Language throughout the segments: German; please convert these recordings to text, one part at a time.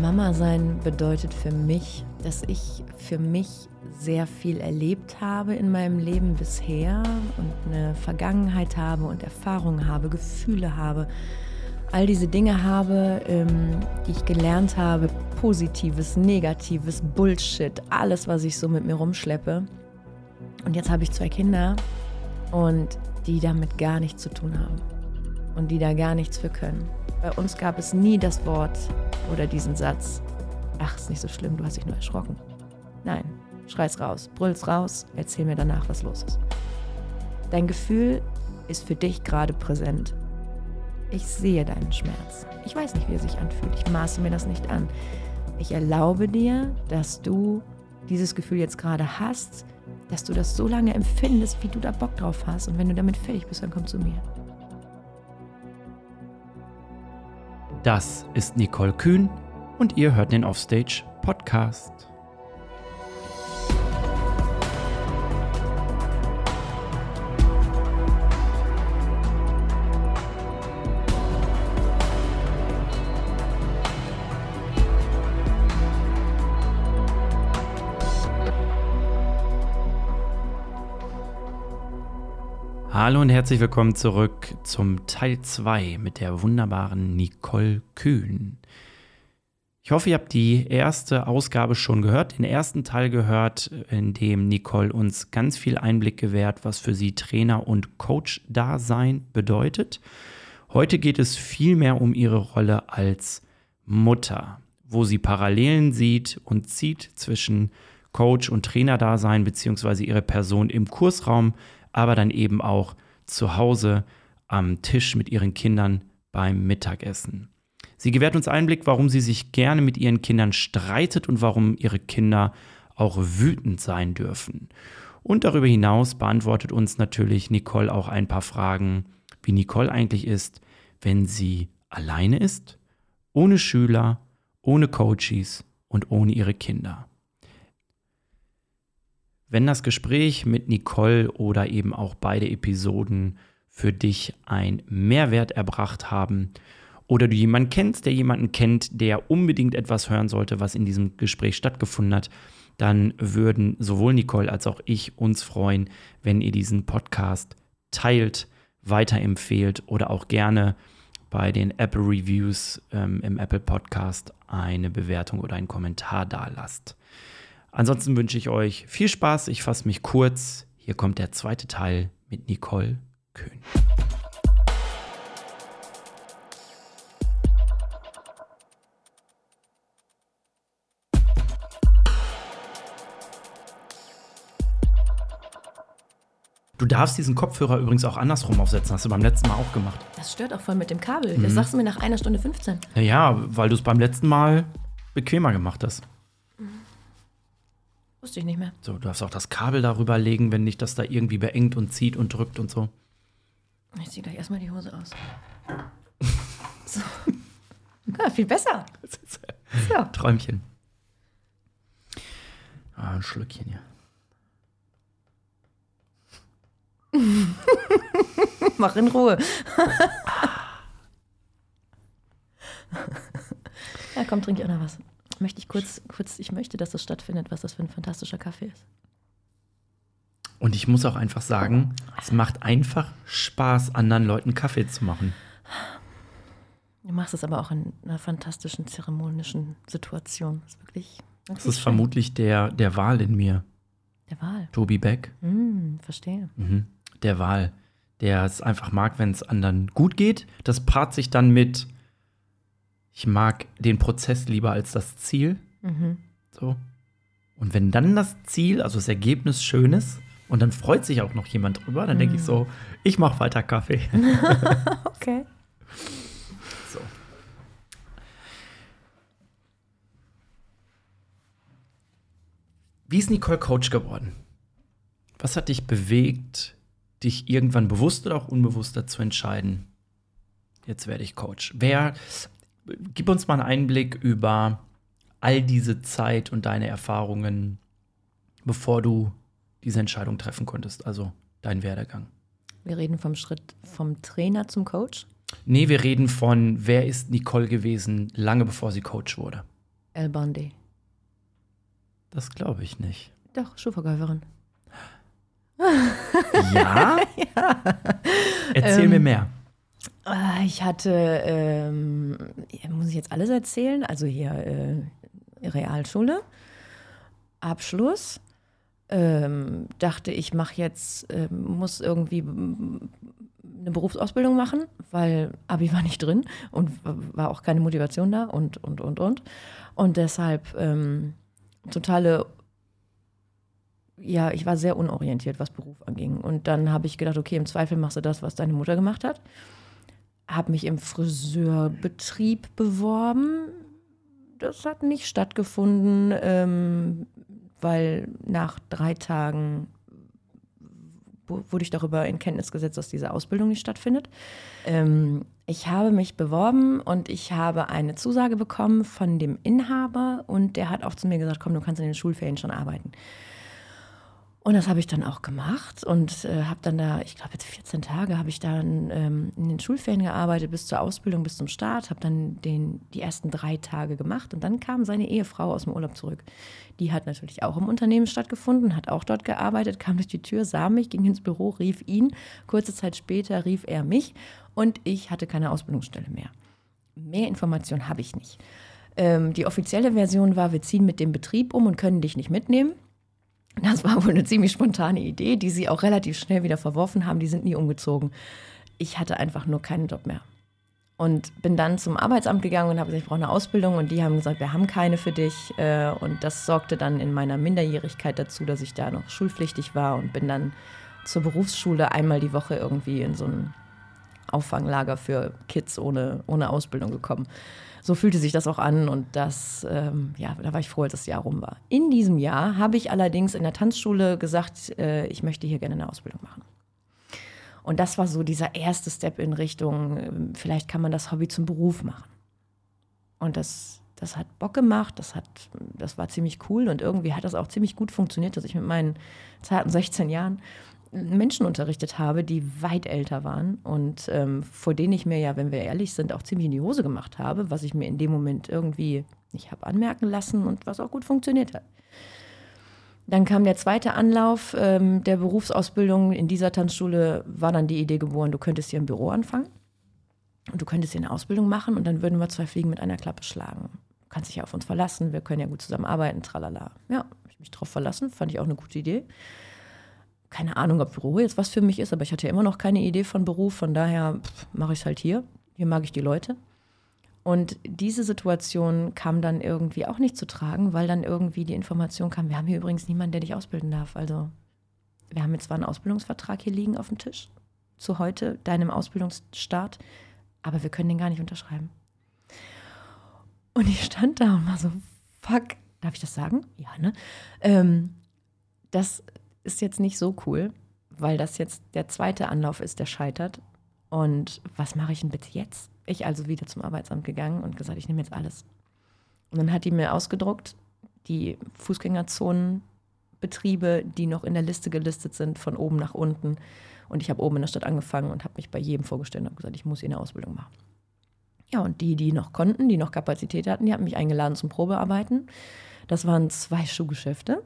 Mama sein bedeutet für mich, dass ich für mich sehr viel erlebt habe in meinem Leben bisher und eine Vergangenheit habe und Erfahrungen habe, Gefühle habe, all diese Dinge habe, ähm, die ich gelernt habe, positives, negatives, Bullshit, alles, was ich so mit mir rumschleppe. Und jetzt habe ich zwei Kinder und die damit gar nichts zu tun haben und die da gar nichts für können. Bei uns gab es nie das Wort oder diesen Satz, ach, ist nicht so schlimm, du hast dich nur erschrocken. Nein, schrei's raus, brüll's raus, erzähl mir danach, was los ist. Dein Gefühl ist für dich gerade präsent. Ich sehe deinen Schmerz. Ich weiß nicht, wie er sich anfühlt. Ich maße mir das nicht an. Ich erlaube dir, dass du dieses Gefühl jetzt gerade hast, dass du das so lange empfindest, wie du da Bock drauf hast. Und wenn du damit fertig bist, dann komm zu mir. Das ist Nicole Kühn und ihr hört den Offstage Podcast. Hallo und herzlich willkommen zurück zum Teil 2 mit der wunderbaren Nicole Kühn. Ich hoffe, ihr habt die erste Ausgabe schon gehört, den ersten Teil gehört, in dem Nicole uns ganz viel Einblick gewährt, was für sie Trainer und Coach-Dasein bedeutet. Heute geht es vielmehr um ihre Rolle als Mutter, wo sie Parallelen sieht und zieht zwischen Coach- und Trainer-Dasein beziehungsweise ihre Person im Kursraum aber dann eben auch zu Hause am Tisch mit ihren Kindern beim Mittagessen. Sie gewährt uns Einblick, warum sie sich gerne mit ihren Kindern streitet und warum ihre Kinder auch wütend sein dürfen. Und darüber hinaus beantwortet uns natürlich Nicole auch ein paar Fragen, wie Nicole eigentlich ist, wenn sie alleine ist, ohne Schüler, ohne Coaches und ohne ihre Kinder. Wenn das Gespräch mit Nicole oder eben auch beide Episoden für dich einen Mehrwert erbracht haben oder du jemanden kennst, der jemanden kennt, der unbedingt etwas hören sollte, was in diesem Gespräch stattgefunden hat, dann würden sowohl Nicole als auch ich uns freuen, wenn ihr diesen Podcast teilt, weiterempfehlt oder auch gerne bei den Apple Reviews ähm, im Apple Podcast eine Bewertung oder einen Kommentar da lasst. Ansonsten wünsche ich euch viel Spaß. Ich fasse mich kurz. Hier kommt der zweite Teil mit Nicole Köhn. Du darfst diesen Kopfhörer übrigens auch andersrum aufsetzen. Hast du beim letzten Mal auch gemacht. Das stört auch voll mit dem Kabel. Das mhm. sagst du mir nach einer Stunde 15. Ja, weil du es beim letzten Mal bequemer gemacht hast. Wusste ich nicht mehr. So, du darfst auch das Kabel darüber legen, wenn nicht das da irgendwie beengt und zieht und drückt und so. Ich ziehe gleich erstmal die Hose aus. so. Ja, viel besser. So. Träumchen. Ah, ein Schlückchen hier. Mach in Ruhe. ja, komm, trink ich auch noch was möchte ich kurz, kurz, ich möchte, dass das stattfindet, was das für ein fantastischer Kaffee ist. Und ich muss auch einfach sagen, es macht einfach Spaß, anderen Leuten Kaffee zu machen. Du machst es aber auch in einer fantastischen zeremonischen Situation. Das ist wirklich. Das ist schön. vermutlich der, der Wahl in mir. Der Wahl. Tobi Beck. Mm, verstehe. Mhm. Der Wahl. Der es einfach mag, wenn es anderen gut geht. Das paart sich dann mit ich mag den Prozess lieber als das Ziel. Mhm. So. Und wenn dann das Ziel, also das Ergebnis schön ist, und dann freut sich auch noch jemand drüber, dann mhm. denke ich so, ich mache weiter Kaffee. okay. So. Wie ist Nicole Coach geworden? Was hat dich bewegt, dich irgendwann bewusst oder auch unbewusster zu entscheiden? Jetzt werde ich Coach. Wer gib uns mal einen Einblick über all diese Zeit und deine Erfahrungen, bevor du diese Entscheidung treffen konntest, also dein Werdegang. Wir reden vom Schritt vom Trainer zum Coach? Nee, wir reden von, wer ist Nicole gewesen, lange bevor sie Coach wurde. El Bondi. Das glaube ich nicht. Doch, Schuhverkäuferin. Ja? ja. Erzähl ähm, mir mehr. Ah, ich hatte, ähm, muss ich jetzt alles erzählen? Also hier äh, Realschule, Abschluss. Ähm, dachte, ich mache jetzt, äh, muss irgendwie eine Berufsausbildung machen, weil Abi war nicht drin und war auch keine Motivation da und, und, und, und. Und deshalb ähm, totale, ja, ich war sehr unorientiert, was Beruf anging. Und dann habe ich gedacht, okay, im Zweifel machst du das, was deine Mutter gemacht hat. Habe mich im Friseurbetrieb beworben. Das hat nicht stattgefunden, ähm, weil nach drei Tagen wurde ich darüber in Kenntnis gesetzt, dass diese Ausbildung nicht stattfindet. Ähm, ich habe mich beworben und ich habe eine Zusage bekommen von dem Inhaber und der hat auch zu mir gesagt, komm, du kannst in den Schulferien schon arbeiten. Und das habe ich dann auch gemacht und äh, habe dann da, ich glaube jetzt 14 Tage, habe ich dann ähm, in den Schulferien gearbeitet, bis zur Ausbildung, bis zum Start, habe dann den, die ersten drei Tage gemacht und dann kam seine Ehefrau aus dem Urlaub zurück. Die hat natürlich auch im Unternehmen stattgefunden, hat auch dort gearbeitet, kam durch die Tür, sah mich, ging ins Büro, rief ihn. Kurze Zeit später rief er mich und ich hatte keine Ausbildungsstelle mehr. Mehr Informationen habe ich nicht. Ähm, die offizielle Version war, wir ziehen mit dem Betrieb um und können dich nicht mitnehmen. Das war wohl eine ziemlich spontane Idee, die sie auch relativ schnell wieder verworfen haben. Die sind nie umgezogen. Ich hatte einfach nur keinen Job mehr. Und bin dann zum Arbeitsamt gegangen und habe gesagt, ich brauche eine Ausbildung. Und die haben gesagt, wir haben keine für dich. Äh, und das sorgte dann in meiner Minderjährigkeit dazu, dass ich da noch schulpflichtig war und bin dann zur Berufsschule einmal die Woche irgendwie in so ein Auffanglager für Kids ohne, ohne Ausbildung gekommen so fühlte sich das auch an und das, ähm, ja, da war ich froh, als das Jahr rum war. In diesem Jahr habe ich allerdings in der Tanzschule gesagt, äh, ich möchte hier gerne eine Ausbildung machen. Und das war so dieser erste Step in Richtung, äh, vielleicht kann man das Hobby zum Beruf machen. Und das, das hat Bock gemacht, das, hat, das war ziemlich cool und irgendwie hat das auch ziemlich gut funktioniert, dass ich mit meinen zarten 16 Jahren Menschen unterrichtet habe, die weit älter waren und ähm, vor denen ich mir ja, wenn wir ehrlich sind, auch ziemlich in die Hose gemacht habe, was ich mir in dem Moment irgendwie nicht habe anmerken lassen und was auch gut funktioniert hat. Dann kam der zweite Anlauf ähm, der Berufsausbildung. In dieser Tanzschule war dann die Idee geboren, du könntest hier im Büro anfangen und du könntest hier eine Ausbildung machen und dann würden wir zwei Fliegen mit einer Klappe schlagen. Du kannst dich ja auf uns verlassen, wir können ja gut zusammenarbeiten, tralala. Ja, ich mich drauf verlassen, fand ich auch eine gute Idee keine Ahnung, ob Büro jetzt was für mich ist, aber ich hatte ja immer noch keine Idee von Beruf, von daher mache ich es halt hier. Hier mag ich die Leute. Und diese Situation kam dann irgendwie auch nicht zu tragen, weil dann irgendwie die Information kam, wir haben hier übrigens niemanden, der dich ausbilden darf. Also wir haben jetzt zwar einen Ausbildungsvertrag hier liegen auf dem Tisch zu heute, deinem Ausbildungsstart, aber wir können den gar nicht unterschreiben. Und ich stand da und war so, fuck, darf ich das sagen? Ja, ne? Ähm, das ist jetzt nicht so cool, weil das jetzt der zweite Anlauf ist, der scheitert. Und was mache ich denn bitte jetzt? Ich also wieder zum Arbeitsamt gegangen und gesagt, ich nehme jetzt alles. Und dann hat die mir ausgedruckt, die Fußgängerzonenbetriebe, die noch in der Liste gelistet sind, von oben nach unten. Und ich habe oben in der Stadt angefangen und habe mich bei jedem vorgestellt und habe gesagt, ich muss hier eine Ausbildung machen. Ja, und die, die noch konnten, die noch Kapazität hatten, die haben mich eingeladen zum Probearbeiten. Das waren zwei Schuhgeschäfte.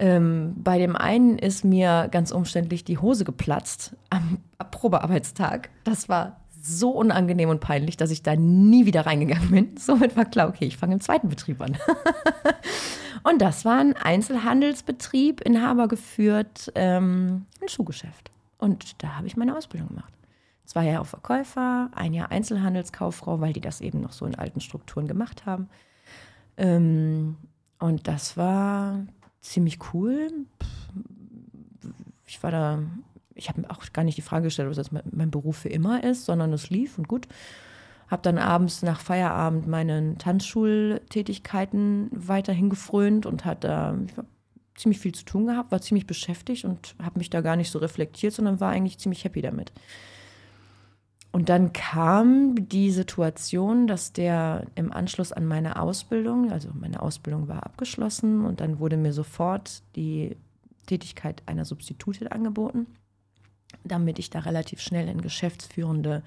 Ähm, bei dem einen ist mir ganz umständlich die Hose geplatzt am Probearbeitstag. Das war so unangenehm und peinlich, dass ich da nie wieder reingegangen bin. Somit war klar, okay, ich fange im zweiten Betrieb an. und das war ein Einzelhandelsbetrieb, Inhaber geführt, ähm, ein Schuhgeschäft. Und da habe ich meine Ausbildung gemacht. Zwei Jahre Verkäufer, ein Jahr Einzelhandelskauffrau, weil die das eben noch so in alten Strukturen gemacht haben. Ähm, und das war ziemlich cool. Ich war da, ich habe mir auch gar nicht die Frage gestellt, ob das mein Beruf für immer ist, sondern es lief und gut. Habe dann abends nach Feierabend meinen Tanzschultätigkeiten weiterhin gefrönt und hatte ziemlich viel zu tun gehabt, war ziemlich beschäftigt und habe mich da gar nicht so reflektiert, sondern war eigentlich ziemlich happy damit. Und dann kam die Situation, dass der im Anschluss an meine Ausbildung, also meine Ausbildung war abgeschlossen und dann wurde mir sofort die Tätigkeit einer Substitutin angeboten, damit ich da relativ schnell in geschäftsführende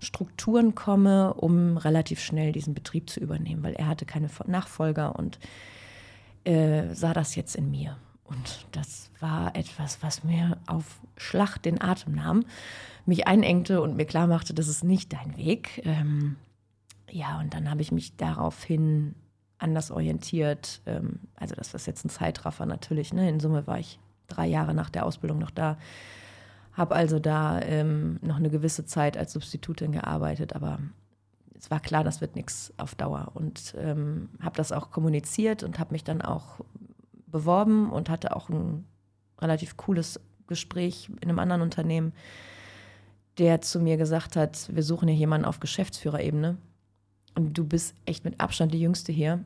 Strukturen komme, um relativ schnell diesen Betrieb zu übernehmen, weil er hatte keine Nachfolger und äh, sah das jetzt in mir. Und das war etwas, was mir auf Schlag den Atem nahm, mich einengte und mir klar machte, das ist nicht dein Weg. Ähm, ja, und dann habe ich mich daraufhin anders orientiert. Ähm, also das ist jetzt ein Zeitraffer natürlich. Ne? In Summe war ich drei Jahre nach der Ausbildung noch da. Habe also da ähm, noch eine gewisse Zeit als Substitutin gearbeitet, aber es war klar, das wird nichts auf Dauer. Und ähm, habe das auch kommuniziert und habe mich dann auch beworben und hatte auch ein relativ cooles Gespräch in einem anderen Unternehmen, der zu mir gesagt hat, wir suchen hier jemanden auf Geschäftsführerebene. Und du bist echt mit Abstand die Jüngste hier.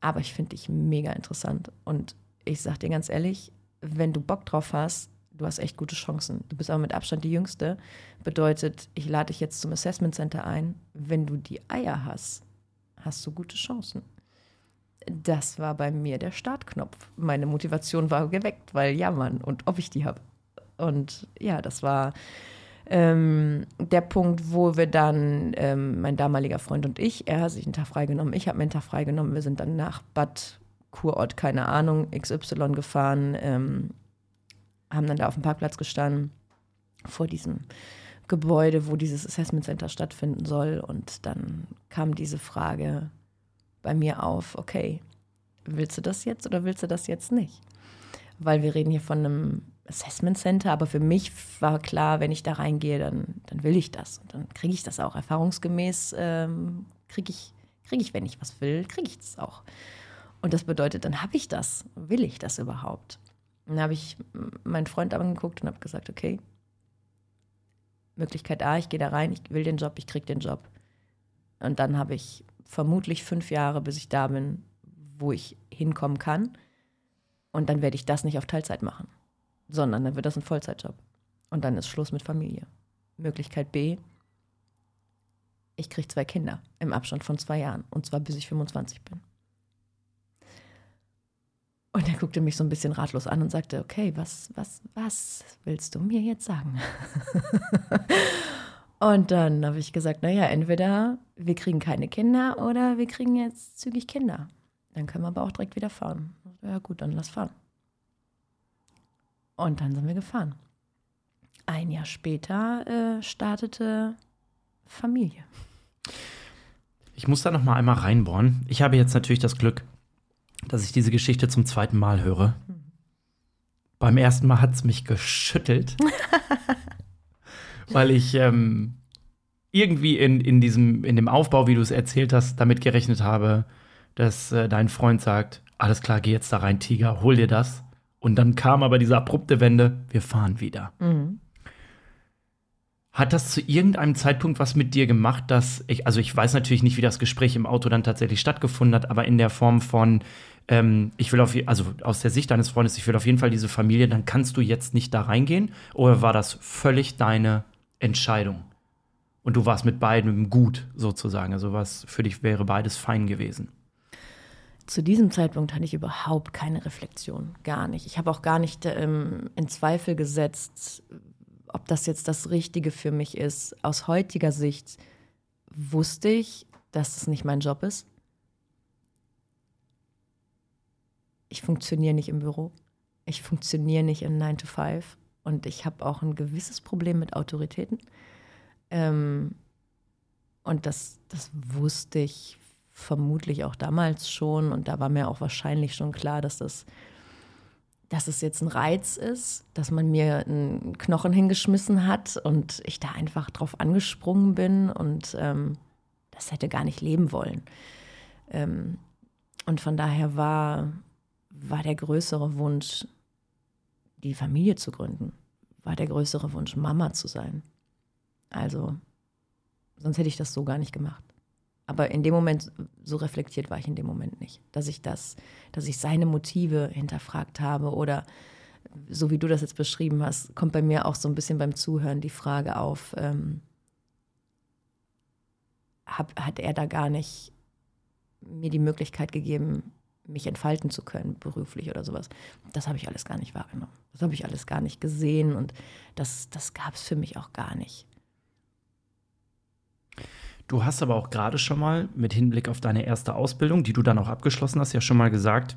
Aber ich finde dich mega interessant. Und ich sag dir ganz ehrlich, wenn du Bock drauf hast, du hast echt gute Chancen. Du bist aber mit Abstand die Jüngste. Bedeutet, ich lade dich jetzt zum Assessment Center ein. Wenn du die Eier hast, hast du gute Chancen. Das war bei mir der Startknopf. Meine Motivation war geweckt, weil ja, Mann, und ob ich die habe. Und ja, das war ähm, der Punkt, wo wir dann, ähm, mein damaliger Freund und ich, er hat sich einen Tag freigenommen, ich habe mir einen Tag freigenommen, wir sind dann nach Bad Kurort, keine Ahnung, XY gefahren, ähm, haben dann da auf dem Parkplatz gestanden, vor diesem Gebäude, wo dieses Assessment Center stattfinden soll. Und dann kam diese Frage bei mir auf, okay, willst du das jetzt oder willst du das jetzt nicht? Weil wir reden hier von einem Assessment Center, aber für mich war klar, wenn ich da reingehe, dann, dann will ich das. Und dann kriege ich das auch. Erfahrungsgemäß ähm, kriege ich, krieg ich, wenn ich was will, kriege ich das auch. Und das bedeutet, dann habe ich das. Will ich das überhaupt? Und dann habe ich meinen Freund angeguckt und habe gesagt, okay, Möglichkeit A, ich gehe da rein, ich will den Job, ich kriege den Job. Und dann habe ich vermutlich fünf Jahre, bis ich da bin, wo ich hinkommen kann. Und dann werde ich das nicht auf Teilzeit machen sondern dann wird das ein Vollzeitjob. Und dann ist Schluss mit Familie. Möglichkeit B, ich kriege zwei Kinder im Abstand von zwei Jahren. Und zwar bis ich 25 bin. Und er guckte mich so ein bisschen ratlos an und sagte, okay, was, was, was willst du mir jetzt sagen? und dann habe ich gesagt, naja, entweder wir kriegen keine Kinder oder wir kriegen jetzt zügig Kinder. Dann können wir aber auch direkt wieder fahren. Ja gut, dann lass fahren. Und dann sind wir gefahren. Ein Jahr später äh, startete Familie. Ich muss da noch mal einmal reinbohren. Ich habe jetzt natürlich das Glück, dass ich diese Geschichte zum zweiten Mal höre. Mhm. Beim ersten Mal hat es mich geschüttelt, weil ich ähm, irgendwie in, in, diesem, in dem Aufbau, wie du es erzählt hast, damit gerechnet habe, dass äh, dein Freund sagt, alles klar, geh jetzt da rein, Tiger, hol dir das. Und dann kam aber diese abrupte Wende, wir fahren wieder. Mhm. Hat das zu irgendeinem Zeitpunkt was mit dir gemacht, dass ich, also ich weiß natürlich nicht, wie das Gespräch im Auto dann tatsächlich stattgefunden hat, aber in der Form von, ähm, ich will auf, also aus der Sicht deines Freundes, ich will auf jeden Fall diese Familie, dann kannst du jetzt nicht da reingehen? Oder war das völlig deine Entscheidung? Und du warst mit beiden gut sozusagen, also was für dich wäre beides fein gewesen? Zu diesem Zeitpunkt hatte ich überhaupt keine Reflexion, gar nicht. Ich habe auch gar nicht ähm, in Zweifel gesetzt, ob das jetzt das Richtige für mich ist. Aus heutiger Sicht wusste ich, dass es nicht mein Job ist. Ich funktioniere nicht im Büro. Ich funktioniere nicht in 9 to 5. Und ich habe auch ein gewisses Problem mit Autoritäten. Ähm, und das, das wusste ich vermutlich auch damals schon. Und da war mir auch wahrscheinlich schon klar, dass das, dass es jetzt ein Reiz ist, dass man mir einen Knochen hingeschmissen hat und ich da einfach drauf angesprungen bin und ähm, das hätte gar nicht leben wollen. Ähm, und von daher war, war der größere Wunsch, die Familie zu gründen, war der größere Wunsch, Mama zu sein. Also, sonst hätte ich das so gar nicht gemacht. Aber in dem Moment, so reflektiert war ich in dem Moment nicht, dass ich das, dass ich seine Motive hinterfragt habe oder so wie du das jetzt beschrieben hast, kommt bei mir auch so ein bisschen beim Zuhören die Frage auf, ähm, hab, hat er da gar nicht mir die Möglichkeit gegeben, mich entfalten zu können, beruflich oder sowas. Das habe ich alles gar nicht wahrgenommen. Das habe ich alles gar nicht gesehen und das, das gab es für mich auch gar nicht. Du hast aber auch gerade schon mal mit Hinblick auf deine erste Ausbildung, die du dann auch abgeschlossen hast, ja schon mal gesagt,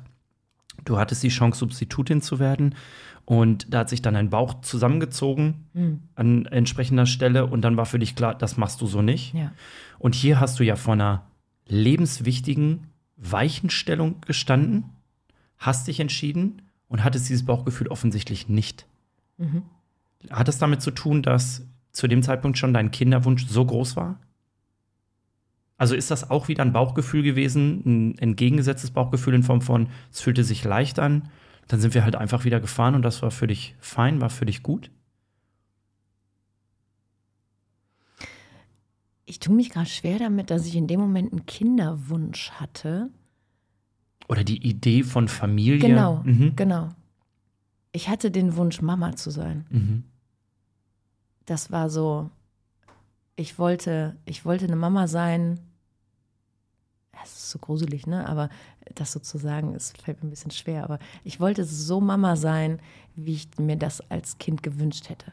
du hattest die Chance, Substitutin zu werden. Und da hat sich dann dein Bauch zusammengezogen mhm. an entsprechender Stelle und dann war für dich klar, das machst du so nicht. Ja. Und hier hast du ja vor einer lebenswichtigen Weichenstellung gestanden, hast dich entschieden und hattest dieses Bauchgefühl offensichtlich nicht. Mhm. Hat es damit zu tun, dass zu dem Zeitpunkt schon dein Kinderwunsch so groß war? Also ist das auch wieder ein Bauchgefühl gewesen, ein entgegengesetztes Bauchgefühl in Form von, es fühlte sich leicht an, dann sind wir halt einfach wieder gefahren und das war für dich fein, war für dich gut? Ich tue mich gerade schwer damit, dass ich in dem Moment einen Kinderwunsch hatte. Oder die Idee von Familie. Genau, mhm. genau. Ich hatte den Wunsch, Mama zu sein. Mhm. Das war so, ich wollte, ich wollte eine Mama sein, es ist so gruselig, ne? Aber das sozusagen, es fällt mir ein bisschen schwer. Aber ich wollte so Mama sein, wie ich mir das als Kind gewünscht hätte.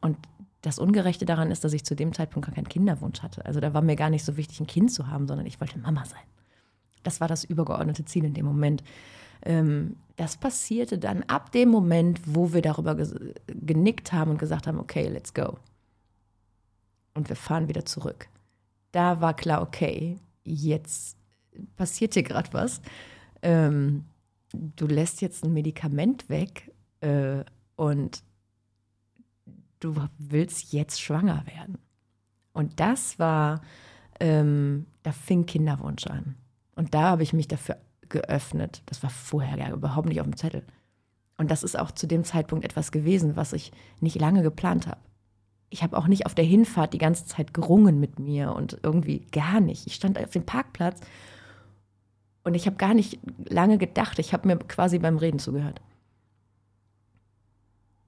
Und das Ungerechte daran ist, dass ich zu dem Zeitpunkt gar keinen Kinderwunsch hatte. Also da war mir gar nicht so wichtig, ein Kind zu haben, sondern ich wollte Mama sein. Das war das übergeordnete Ziel in dem Moment. Ähm, das passierte dann ab dem Moment, wo wir darüber genickt haben und gesagt haben, okay, let's go. Und wir fahren wieder zurück da war klar, okay, jetzt passiert hier gerade was. Ähm, du lässt jetzt ein Medikament weg äh, und du willst jetzt schwanger werden. Und das war, ähm, da fing Kinderwunsch an. Und da habe ich mich dafür geöffnet. Das war vorher ja überhaupt nicht auf dem Zettel. Und das ist auch zu dem Zeitpunkt etwas gewesen, was ich nicht lange geplant habe ich habe auch nicht auf der Hinfahrt die ganze Zeit gerungen mit mir und irgendwie gar nicht. Ich stand auf dem Parkplatz und ich habe gar nicht lange gedacht. Ich habe mir quasi beim Reden zugehört.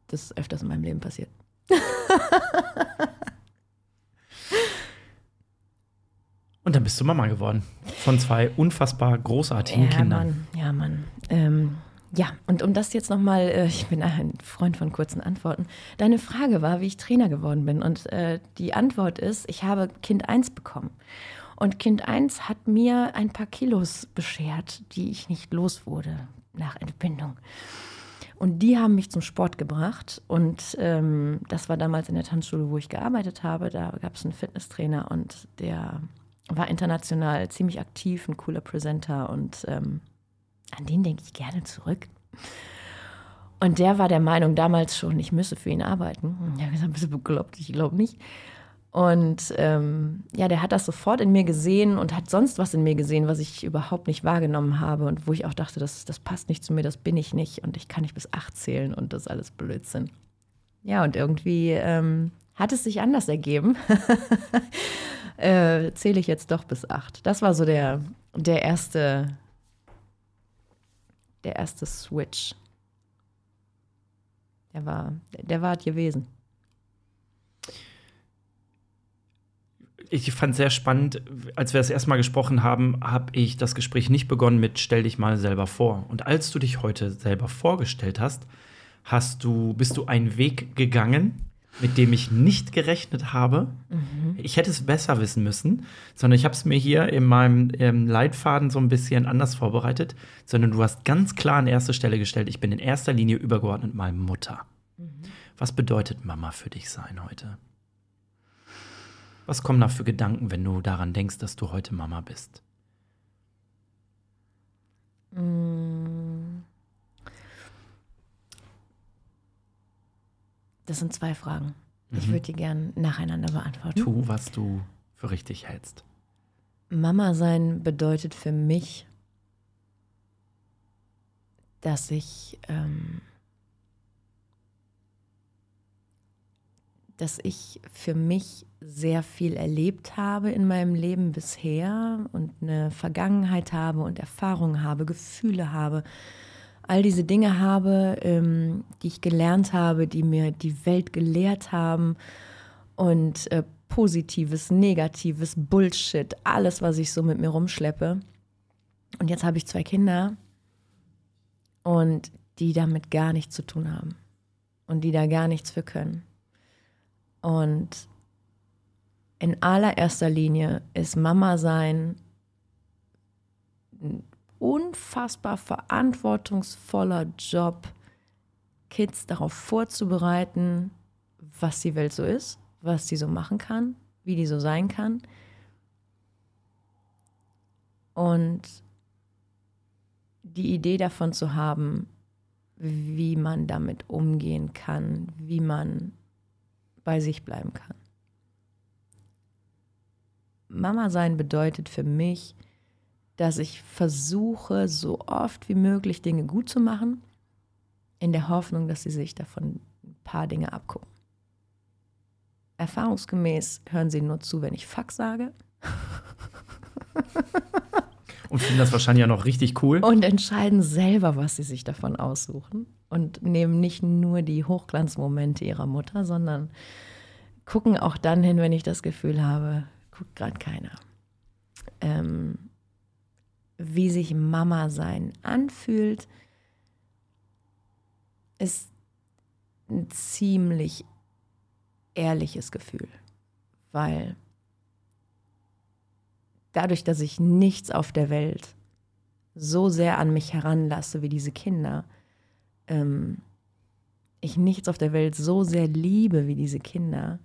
Das ist öfters in meinem Leben passiert. und dann bist du Mama geworden. Von zwei unfassbar großartigen ja, Kindern. Mann, ja, Mann. Ähm, ja, und um das jetzt nochmal, äh, ich bin ein Freund von kurzen Antworten. Deine Frage war, wie ich Trainer geworden bin. Und äh, die Antwort ist, ich habe Kind 1 bekommen. Und Kind 1 hat mir ein paar Kilos beschert, die ich nicht los wurde nach Entbindung. Und die haben mich zum Sport gebracht. Und ähm, das war damals in der Tanzschule, wo ich gearbeitet habe. Da gab es einen Fitnesstrainer und der war international ziemlich aktiv, ein cooler Presenter und ähm, an den denke ich gerne zurück. Und der war der Meinung damals schon, ich müsse für ihn arbeiten. Ich habe gesagt, bist du bekloppt? Ich glaube nicht. Und ähm, ja, der hat das sofort in mir gesehen und hat sonst was in mir gesehen, was ich überhaupt nicht wahrgenommen habe und wo ich auch dachte, das, das passt nicht zu mir, das bin ich nicht und ich kann nicht bis acht zählen und das alles Blödsinn. Ja, und irgendwie ähm, hat es sich anders ergeben. äh, zähle ich jetzt doch bis acht. Das war so der, der erste der erste Switch. Der war, der war gewesen. Ich fand sehr spannend, als wir das erstmal gesprochen haben, habe ich das Gespräch nicht begonnen mit Stell dich mal selber vor. Und als du dich heute selber vorgestellt hast, hast du, bist du einen Weg gegangen, mit dem ich nicht gerechnet habe. Mhm. Ich hätte es besser wissen müssen, sondern ich habe es mir hier in meinem ähm, Leitfaden so ein bisschen anders vorbereitet, sondern du hast ganz klar an erste Stelle gestellt, ich bin in erster Linie übergeordnet mal Mutter. Mhm. Was bedeutet Mama für dich sein heute? Was kommen da für Gedanken, wenn du daran denkst, dass du heute Mama bist? Mhm. Das sind zwei Fragen. Mhm. Ich würde die gerne nacheinander beantworten. Tu, was du für richtig hältst. Mama sein bedeutet für mich, dass ich, ähm, dass ich für mich sehr viel erlebt habe in meinem Leben bisher und eine Vergangenheit habe und Erfahrungen habe, Gefühle habe, all diese Dinge habe, ähm, die ich gelernt habe, die mir die Welt gelehrt haben und äh, positives, negatives, Bullshit, alles, was ich so mit mir rumschleppe. Und jetzt habe ich zwei Kinder und die damit gar nichts zu tun haben und die da gar nichts für können. Und in allererster Linie ist Mama sein ein unfassbar verantwortungsvoller Job, Kids darauf vorzubereiten, was die Welt so ist, was sie so machen kann, wie die so sein kann. Und die Idee davon zu haben, wie man damit umgehen kann, wie man bei sich bleiben kann. Mama sein bedeutet für mich, dass ich versuche, so oft wie möglich Dinge gut zu machen, in der Hoffnung, dass sie sich davon ein paar Dinge abgucken. Erfahrungsgemäß hören sie nur zu, wenn ich Fuck sage. Und finden das wahrscheinlich auch noch richtig cool. Und entscheiden selber, was sie sich davon aussuchen. Und nehmen nicht nur die Hochglanzmomente ihrer Mutter, sondern gucken auch dann hin, wenn ich das Gefühl habe, guckt gerade keiner. Ähm, wie sich Mama sein anfühlt, ist ein ziemlich ehrliches Gefühl, weil dadurch, dass ich nichts auf der Welt so sehr an mich heranlasse wie diese Kinder, ähm, ich nichts auf der Welt so sehr liebe wie diese Kinder,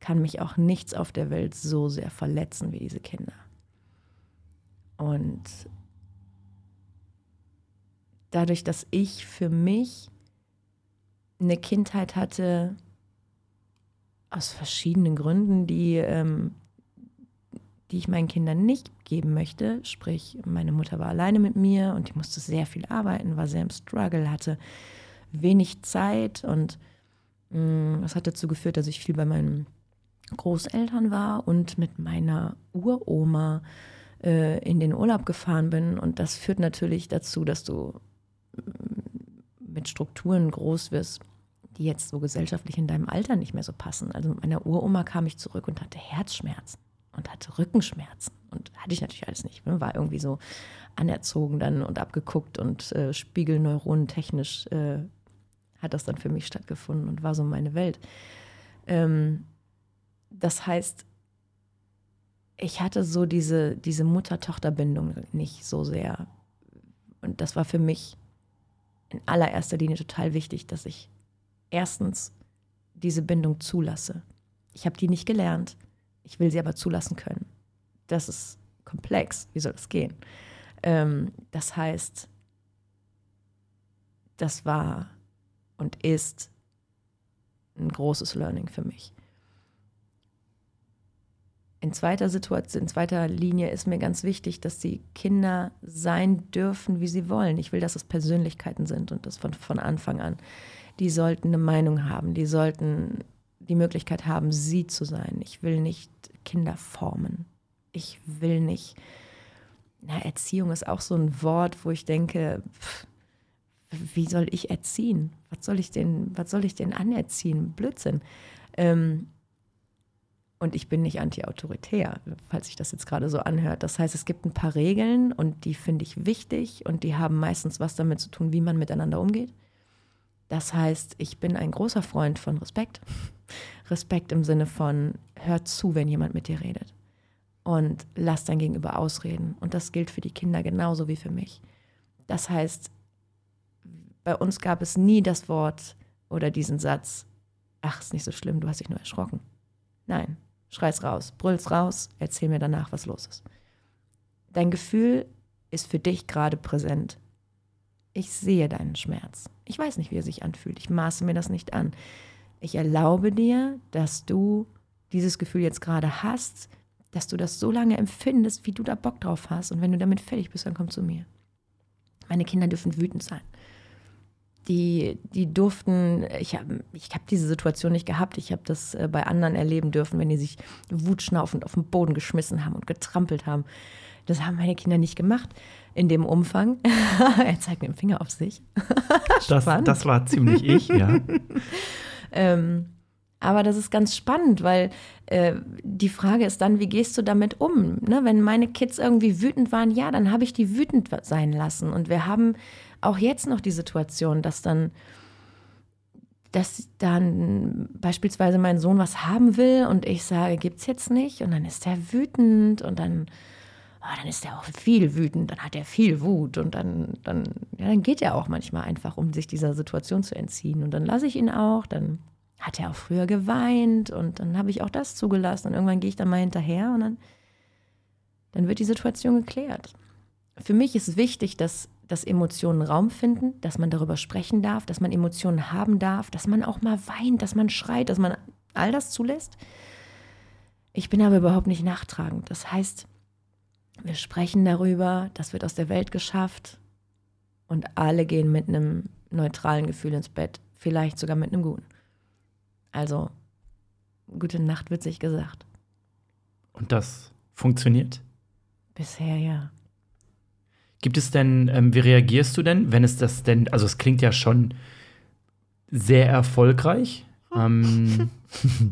kann mich auch nichts auf der Welt so sehr verletzen wie diese Kinder. Und dadurch, dass ich für mich eine Kindheit hatte, aus verschiedenen Gründen, die, ähm, die ich meinen Kindern nicht geben möchte. Sprich, meine Mutter war alleine mit mir und die musste sehr viel arbeiten, war sehr im Struggle, hatte wenig Zeit und mh, mm, das hat dazu geführt, dass ich viel bei meinen Großeltern war und mit meiner Uroma äh, in den Urlaub gefahren bin. Und das führt natürlich dazu, dass du mit Strukturen groß wirst, die jetzt so gesellschaftlich in deinem Alter nicht mehr so passen. Also mit meiner Uroma kam ich zurück und hatte Herzschmerzen und hatte Rückenschmerzen. Und hatte ich natürlich alles nicht. Ne? War irgendwie so anerzogen dann und abgeguckt und äh, spiegelneuronentechnisch äh, hat das dann für mich stattgefunden und war so meine Welt. Ähm, das heißt, ich hatte so diese, diese Mutter-Tochter-Bindung nicht so sehr. Und das war für mich in allererster Linie total wichtig, dass ich erstens diese Bindung zulasse. Ich habe die nicht gelernt, ich will sie aber zulassen können. Das ist komplex, wie soll das gehen? Ähm, das heißt, das war und ist ein großes Learning für mich. In zweiter Situation, in zweiter Linie ist mir ganz wichtig, dass die Kinder sein dürfen, wie sie wollen. Ich will, dass es Persönlichkeiten sind und das von, von Anfang an die sollten eine Meinung haben, die sollten die Möglichkeit haben, sie zu sein. Ich will nicht Kinder formen. Ich will nicht. Na, Erziehung ist auch so ein Wort, wo ich denke, pff, wie soll ich erziehen? Was soll ich denn, was soll ich denn anerziehen? Blödsinn. Ähm, und ich bin nicht anti-autoritär, falls sich das jetzt gerade so anhört. Das heißt, es gibt ein paar Regeln und die finde ich wichtig und die haben meistens was damit zu tun, wie man miteinander umgeht. Das heißt, ich bin ein großer Freund von Respekt. Respekt im Sinne von, hör zu, wenn jemand mit dir redet. Und lass dein Gegenüber ausreden. Und das gilt für die Kinder genauso wie für mich. Das heißt, bei uns gab es nie das Wort oder diesen Satz, ach, ist nicht so schlimm, du hast dich nur erschrocken. Nein, schrei's raus, brüll's raus, erzähl mir danach, was los ist. Dein Gefühl ist für dich gerade präsent. Ich sehe deinen Schmerz. Ich weiß nicht, wie er sich anfühlt. Ich maße mir das nicht an. Ich erlaube dir, dass du dieses Gefühl jetzt gerade hast, dass du das so lange empfindest, wie du da Bock drauf hast. Und wenn du damit fertig bist, dann komm zu mir. Meine Kinder dürfen wütend sein. Die, die durften, ich habe ich hab diese Situation nicht gehabt, ich habe das äh, bei anderen erleben dürfen, wenn die sich wutschnaufend auf den Boden geschmissen haben und getrampelt haben. Das haben meine Kinder nicht gemacht in dem Umfang. er zeigt mit dem Finger auf sich. das, das, war ziemlich ich, ja. ähm, aber das ist ganz spannend, weil äh, die Frage ist dann, wie gehst du damit um? Ne? Wenn meine Kids irgendwie wütend waren, ja, dann habe ich die wütend sein lassen. Und wir haben auch jetzt noch die Situation, dass dann dass dann beispielsweise mein Sohn was haben will und ich sage, gibt's jetzt nicht und dann ist er wütend und dann, oh, dann ist er auch viel wütend, dann hat er viel Wut und dann, dann, ja, dann geht er auch manchmal einfach, um sich dieser Situation zu entziehen und dann lasse ich ihn auch, dann hat er auch früher geweint und dann habe ich auch das zugelassen und irgendwann gehe ich dann mal hinterher und dann, dann wird die Situation geklärt. Für mich ist wichtig, dass dass Emotionen Raum finden, dass man darüber sprechen darf, dass man Emotionen haben darf, dass man auch mal weint, dass man schreit, dass man all das zulässt. Ich bin aber überhaupt nicht nachtragend. Das heißt, wir sprechen darüber, das wird aus der Welt geschafft und alle gehen mit einem neutralen Gefühl ins Bett, vielleicht sogar mit einem guten. Also, gute Nacht wird sich gesagt. Und das funktioniert? Bisher ja. Gibt es denn, ähm, wie reagierst du denn, wenn es das denn, also es klingt ja schon sehr erfolgreich. ähm,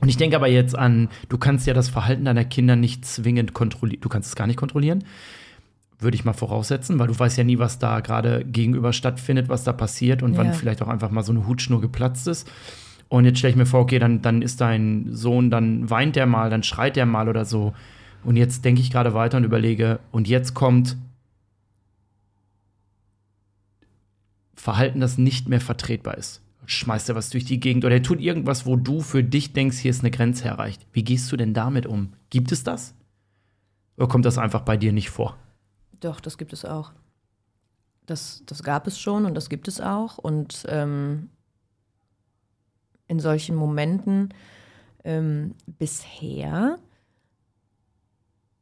und ich denke aber jetzt an, du kannst ja das Verhalten deiner Kinder nicht zwingend kontrollieren, du kannst es gar nicht kontrollieren, würde ich mal voraussetzen, weil du weißt ja nie, was da gerade gegenüber stattfindet, was da passiert und ja. wann vielleicht auch einfach mal so eine Hutschnur geplatzt ist. Und jetzt stelle ich mir vor, okay, dann, dann ist dein Sohn, dann weint der mal, dann schreit der mal oder so. Und jetzt denke ich gerade weiter und überlege, und jetzt kommt Verhalten, das nicht mehr vertretbar ist. Schmeißt er was durch die Gegend oder er tut irgendwas, wo du für dich denkst, hier ist eine Grenze erreicht. Wie gehst du denn damit um? Gibt es das? Oder kommt das einfach bei dir nicht vor? Doch, das gibt es auch. Das, das gab es schon und das gibt es auch. Und ähm, in solchen Momenten ähm, bisher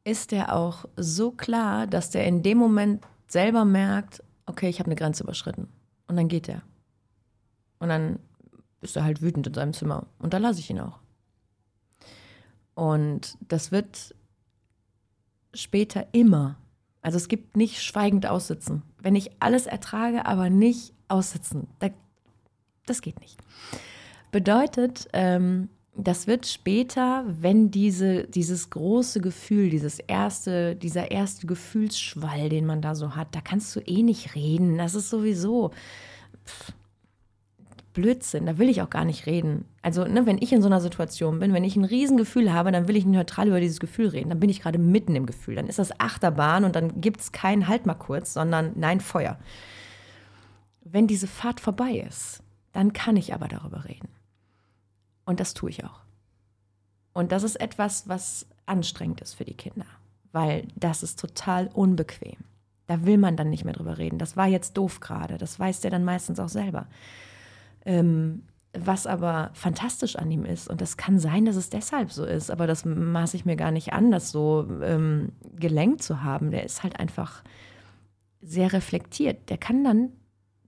ist er auch so klar, dass der in dem Moment selber merkt, okay, ich habe eine Grenze überschritten. Und dann geht er. Und dann ist er halt wütend in seinem Zimmer. Und da lasse ich ihn auch. Und das wird später immer. Also es gibt nicht schweigend aussitzen. Wenn ich alles ertrage, aber nicht aussitzen, das geht nicht. Bedeutet, ähm, das wird später, wenn diese, dieses große Gefühl, dieses erste, dieser erste Gefühlsschwall, den man da so hat, da kannst du eh nicht reden. Das ist sowieso pff, Blödsinn, da will ich auch gar nicht reden. Also, ne, wenn ich in so einer Situation bin, wenn ich ein Riesengefühl habe, dann will ich neutral über dieses Gefühl reden. Dann bin ich gerade mitten im Gefühl. Dann ist das Achterbahn und dann gibt es kein Halt mal kurz, sondern nein, Feuer. Wenn diese Fahrt vorbei ist, dann kann ich aber darüber reden. Und das tue ich auch. Und das ist etwas, was anstrengend ist für die Kinder, weil das ist total unbequem. Da will man dann nicht mehr drüber reden. Das war jetzt doof gerade. Das weiß der dann meistens auch selber. Ähm, was aber fantastisch an ihm ist, und das kann sein, dass es deshalb so ist, aber das maße ich mir gar nicht an, das so ähm, gelenkt zu haben. Der ist halt einfach sehr reflektiert. Der kann dann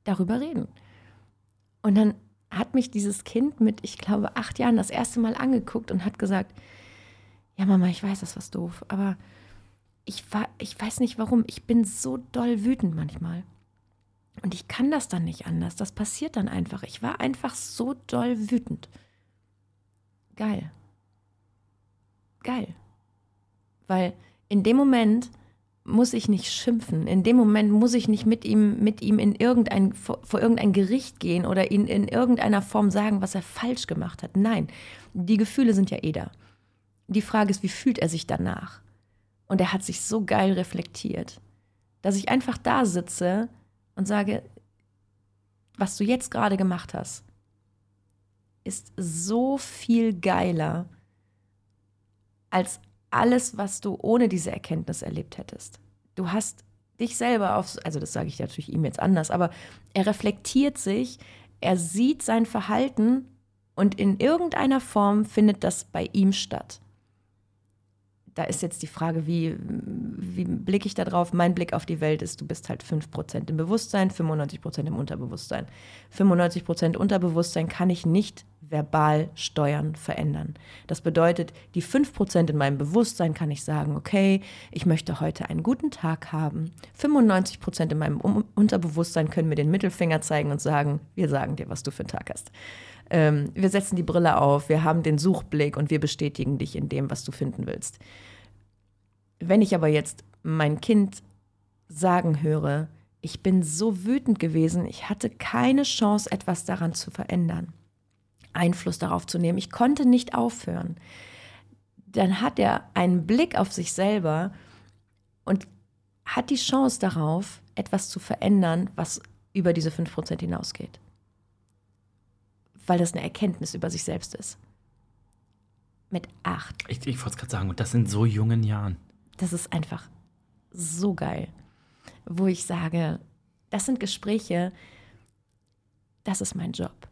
darüber reden. Und dann hat mich dieses Kind mit, ich glaube, acht Jahren das erste Mal angeguckt und hat gesagt, ja Mama, ich weiß, das war doof, aber ich, war, ich weiß nicht warum, ich bin so doll wütend manchmal. Und ich kann das dann nicht anders, das passiert dann einfach. Ich war einfach so doll wütend. Geil. Geil. Weil in dem Moment muss ich nicht schimpfen. In dem Moment muss ich nicht mit ihm, mit ihm in irgendein, vor, vor irgendein Gericht gehen oder ihn in irgendeiner Form sagen, was er falsch gemacht hat. Nein, die Gefühle sind ja eh da. Die Frage ist, wie fühlt er sich danach? Und er hat sich so geil reflektiert, dass ich einfach da sitze und sage, was du jetzt gerade gemacht hast, ist so viel geiler als alles, was du ohne diese Erkenntnis erlebt hättest. Du hast dich selber auf, also das sage ich natürlich ihm jetzt anders, aber er reflektiert sich, er sieht sein Verhalten und in irgendeiner Form findet das bei ihm statt. Da ist jetzt die Frage, wie, wie blicke ich da drauf? Mein Blick auf die Welt ist, du bist halt 5% im Bewusstsein, 95% im Unterbewusstsein. 95% Unterbewusstsein kann ich nicht verbal steuern, verändern. Das bedeutet, die 5% in meinem Bewusstsein kann ich sagen, okay, ich möchte heute einen guten Tag haben. 95% in meinem Unterbewusstsein können mir den Mittelfinger zeigen und sagen, wir sagen dir, was du für einen Tag hast. Ähm, wir setzen die Brille auf, wir haben den Suchblick und wir bestätigen dich in dem, was du finden willst. Wenn ich aber jetzt mein Kind sagen höre, ich bin so wütend gewesen, ich hatte keine Chance, etwas daran zu verändern, Einfluss darauf zu nehmen. Ich konnte nicht aufhören. Dann hat er einen Blick auf sich selber und hat die Chance darauf, etwas zu verändern, was über diese 5% hinausgeht. Weil das eine Erkenntnis über sich selbst ist. Mit acht. Ich, ich wollte es gerade sagen, und das in so jungen Jahren. Das ist einfach so geil wo ich sage, das sind Gespräche, das ist mein Job.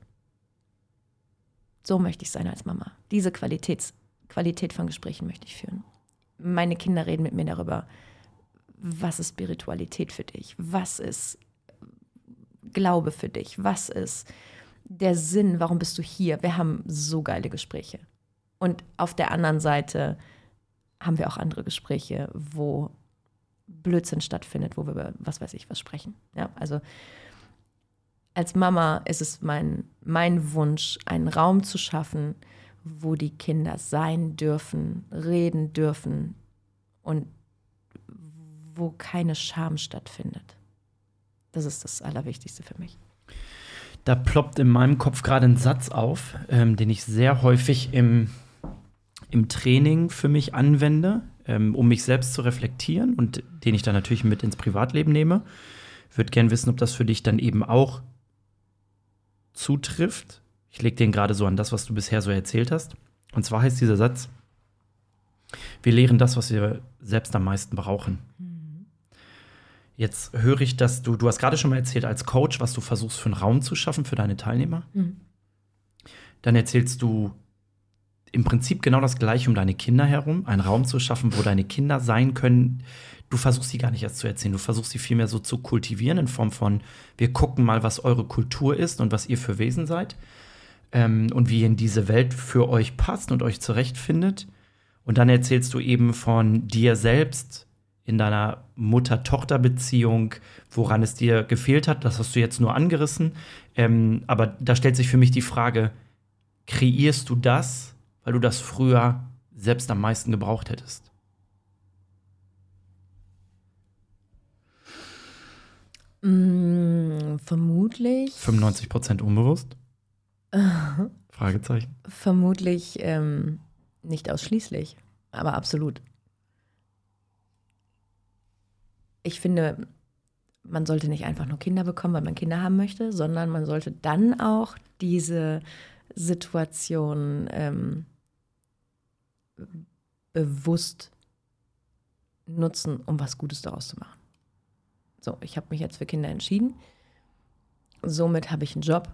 So möchte ich sein als Mama. Diese Qualitäts, Qualität von Gesprächen möchte ich führen. Meine Kinder reden mit mir darüber, was ist Spiritualität für dich? Was ist Glaube für dich? Was ist der Sinn? Warum bist du hier? Wir haben so geile Gespräche. Und auf der anderen Seite haben wir auch andere Gespräche, wo Blödsinn stattfindet, wo wir über was weiß ich was sprechen. Ja, also als Mama ist es mein, mein Wunsch, einen Raum zu schaffen, wo die Kinder sein dürfen, reden dürfen und wo keine Scham stattfindet. Das ist das Allerwichtigste für mich. Da ploppt in meinem Kopf gerade ein Satz auf, ähm, den ich sehr häufig im, im Training für mich anwende ähm, um mich selbst zu reflektieren und den ich dann natürlich mit ins Privatleben nehme. Würde gern wissen, ob das für dich dann eben auch zutrifft. Ich lege den gerade so an das, was du bisher so erzählt hast. Und zwar heißt dieser Satz, wir lehren das, was wir selbst am meisten brauchen. Mhm. Jetzt höre ich, dass du, du hast gerade schon mal erzählt als Coach, was du versuchst für einen Raum zu schaffen für deine Teilnehmer. Mhm. Dann erzählst du im Prinzip genau das gleiche um deine Kinder herum, einen Raum zu schaffen, wo deine Kinder sein können. Du versuchst sie gar nicht erst zu erzählen, du versuchst sie vielmehr so zu kultivieren in Form von, wir gucken mal, was eure Kultur ist und was ihr für Wesen seid ähm, und wie in diese Welt für euch passt und euch zurechtfindet. Und dann erzählst du eben von dir selbst in deiner Mutter-Tochter-Beziehung, woran es dir gefehlt hat. Das hast du jetzt nur angerissen. Ähm, aber da stellt sich für mich die Frage, kreierst du das, weil du das früher selbst am meisten gebraucht hättest? Mm, vermutlich. 95 Prozent unbewusst? Fragezeichen. Vermutlich ähm, nicht ausschließlich, aber absolut. Ich finde, man sollte nicht einfach nur Kinder bekommen, weil man Kinder haben möchte, sondern man sollte dann auch diese Situation ähm, bewusst nutzen, um was Gutes daraus zu machen. So, ich habe mich jetzt für Kinder entschieden. Somit habe ich einen Job.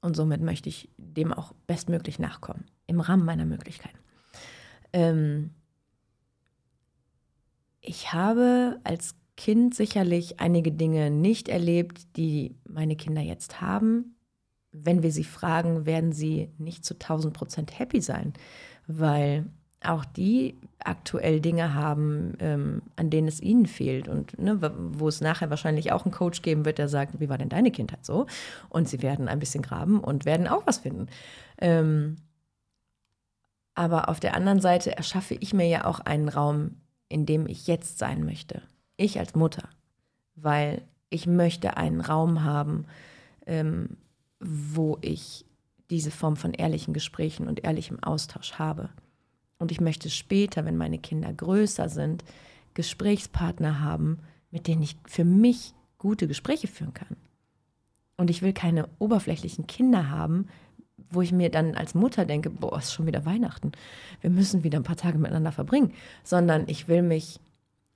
Und somit möchte ich dem auch bestmöglich nachkommen, im Rahmen meiner Möglichkeiten. Ähm ich habe als Kind sicherlich einige Dinge nicht erlebt, die meine Kinder jetzt haben. Wenn wir sie fragen, werden sie nicht zu 1000 Prozent happy sein, weil auch die aktuell Dinge haben, ähm, an denen es ihnen fehlt und ne, wo es nachher wahrscheinlich auch einen Coach geben wird, der sagt, wie war denn deine Kindheit so? Und sie werden ein bisschen graben und werden auch was finden. Ähm, aber auf der anderen Seite erschaffe ich mir ja auch einen Raum, in dem ich jetzt sein möchte. Ich als Mutter, weil ich möchte einen Raum haben, ähm, wo ich diese Form von ehrlichen Gesprächen und ehrlichem Austausch habe. Und ich möchte später, wenn meine Kinder größer sind, Gesprächspartner haben, mit denen ich für mich gute Gespräche führen kann. Und ich will keine oberflächlichen Kinder haben, wo ich mir dann als Mutter denke, boah, ist schon wieder Weihnachten. Wir müssen wieder ein paar Tage miteinander verbringen, sondern ich will mich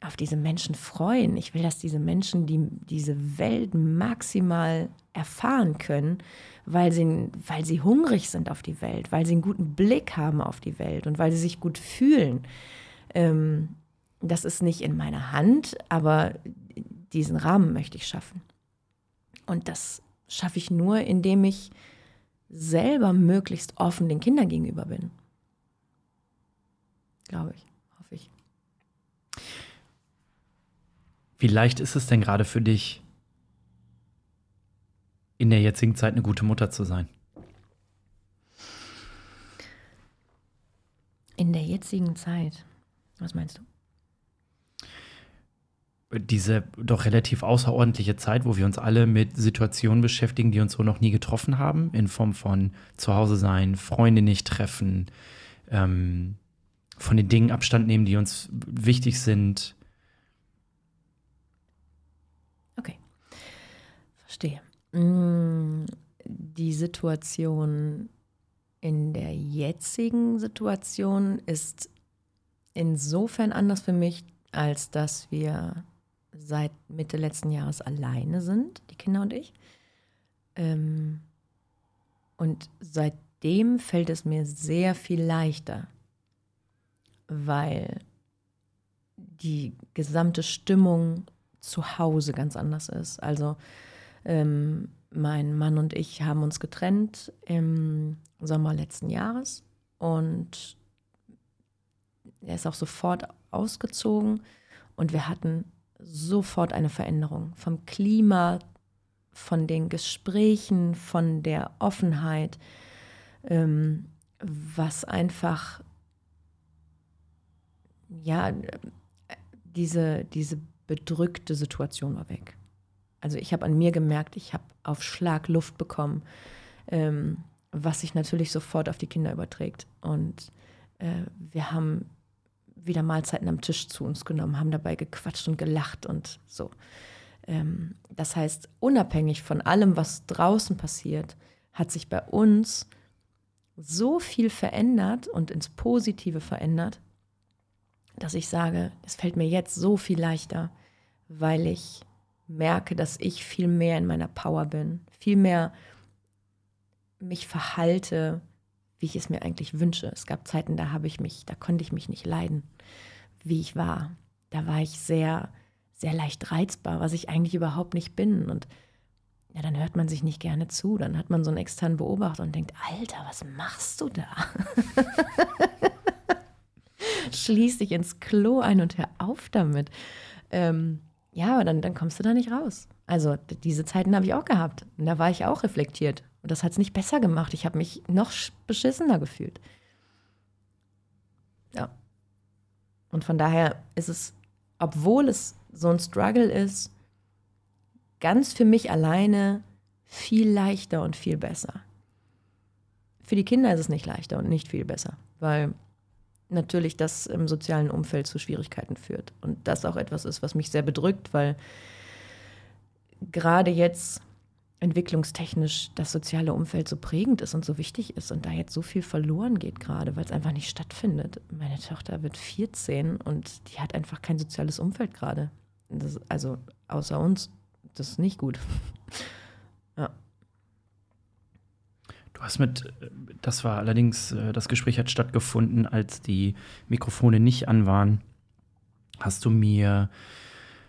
auf diese Menschen freuen. Ich will, dass diese Menschen die, diese Welt maximal erfahren können, weil sie, weil sie hungrig sind auf die Welt, weil sie einen guten Blick haben auf die Welt und weil sie sich gut fühlen. Ähm, das ist nicht in meiner Hand, aber diesen Rahmen möchte ich schaffen. Und das schaffe ich nur, indem ich selber möglichst offen den Kindern gegenüber bin. Glaube ich. Wie leicht ist es denn gerade für dich, in der jetzigen Zeit eine gute Mutter zu sein? In der jetzigen Zeit? Was meinst du? diese doch relativ außerordentliche Zeit, wo wir uns alle mit Situationen beschäftigen, die uns so noch nie getroffen haben, in Form von Zuhause sein, Freunde nicht treffen, ähm, von den Dingen Abstand nehmen, die uns wichtig sind. Okay, verstehe. Mm, die Situation in der jetzigen Situation ist insofern anders für mich, als dass wir seit Mitte letzten Jahres alleine sind, die Kinder und ich. Ähm, und seitdem fällt es mir sehr viel leichter, weil die gesamte Stimmung zu Hause ganz anders ist. Also ähm, mein Mann und ich haben uns getrennt im Sommer letzten Jahres und er ist auch sofort ausgezogen und wir hatten sofort eine Veränderung vom Klima, von den Gesprächen, von der Offenheit, ähm, was einfach, ja, diese, diese bedrückte Situation war weg. Also ich habe an mir gemerkt, ich habe auf Schlag Luft bekommen, ähm, was sich natürlich sofort auf die Kinder überträgt. Und äh, wir haben wieder Mahlzeiten am Tisch zu uns genommen, haben dabei gequatscht und gelacht und so. Ähm, das heißt, unabhängig von allem, was draußen passiert, hat sich bei uns so viel verändert und ins Positive verändert, dass ich sage, es fällt mir jetzt so viel leichter, weil ich merke, dass ich viel mehr in meiner Power bin, viel mehr mich verhalte, wie ich es mir eigentlich wünsche. Es gab Zeiten, da habe ich mich, da konnte ich mich nicht leiden, wie ich war. Da war ich sehr, sehr leicht reizbar, was ich eigentlich überhaupt nicht bin. Und ja, dann hört man sich nicht gerne zu. Dann hat man so einen externen Beobachter und denkt, Alter, was machst du da? Schließ dich ins Klo ein und hör auf damit. Ähm, ja, aber dann, dann kommst du da nicht raus. Also diese Zeiten habe ich auch gehabt. Und da war ich auch reflektiert. Und das hat es nicht besser gemacht. Ich habe mich noch beschissener gefühlt. Ja. Und von daher ist es, obwohl es so ein Struggle ist, ganz für mich alleine viel leichter und viel besser. Für die Kinder ist es nicht leichter und nicht viel besser, weil natürlich das im sozialen Umfeld zu Schwierigkeiten führt. Und das auch etwas ist, was mich sehr bedrückt, weil gerade jetzt entwicklungstechnisch das soziale Umfeld so prägend ist und so wichtig ist und da jetzt so viel verloren geht gerade, weil es einfach nicht stattfindet. Meine Tochter wird 14 und die hat einfach kein soziales Umfeld gerade. Also außer uns, das ist nicht gut. Hast mit, das war allerdings, äh, das Gespräch hat stattgefunden, als die Mikrofone nicht an waren, hast du mir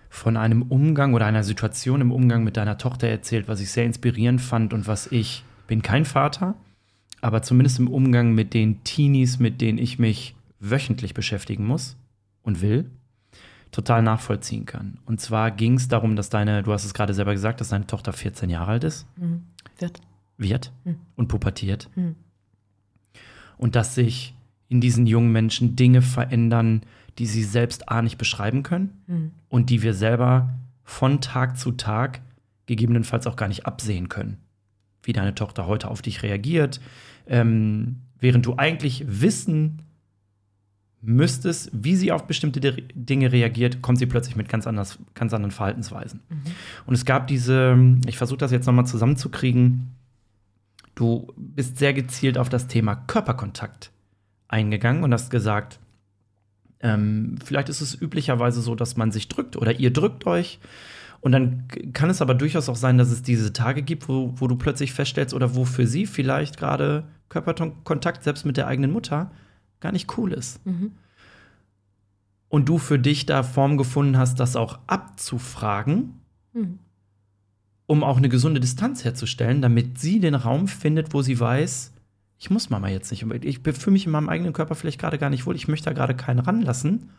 von einem Umgang oder einer Situation im Umgang mit deiner Tochter erzählt, was ich sehr inspirierend fand und was ich, bin kein Vater, aber zumindest im Umgang mit den Teenies, mit denen ich mich wöchentlich beschäftigen muss und will, total nachvollziehen kann. Und zwar ging es darum, dass deine, du hast es gerade selber gesagt, dass deine Tochter 14 Jahre alt ist. Mhm. Wird wird hm. und pubertiert. Hm. Und dass sich in diesen jungen Menschen Dinge verändern, die sie selbst A nicht beschreiben können hm. und die wir selber von Tag zu Tag gegebenenfalls auch gar nicht absehen können. Wie deine Tochter heute auf dich reagiert, ähm, während du eigentlich wissen müsstest, wie sie auf bestimmte Dinge reagiert, kommt sie plötzlich mit ganz, anders, ganz anderen Verhaltensweisen. Mhm. Und es gab diese, ich versuche das jetzt nochmal zusammenzukriegen, Du bist sehr gezielt auf das Thema Körperkontakt eingegangen und hast gesagt, ähm, vielleicht ist es üblicherweise so, dass man sich drückt oder ihr drückt euch. Und dann kann es aber durchaus auch sein, dass es diese Tage gibt, wo, wo du plötzlich feststellst oder wo für sie vielleicht gerade Körperkontakt selbst mit der eigenen Mutter gar nicht cool ist. Mhm. Und du für dich da Form gefunden hast, das auch abzufragen. Mhm um auch eine gesunde Distanz herzustellen, damit sie den Raum findet, wo sie weiß, ich muss Mama jetzt nicht. Ich fühle mich in meinem eigenen Körper vielleicht gerade gar nicht wohl. Ich möchte da gerade keinen ranlassen.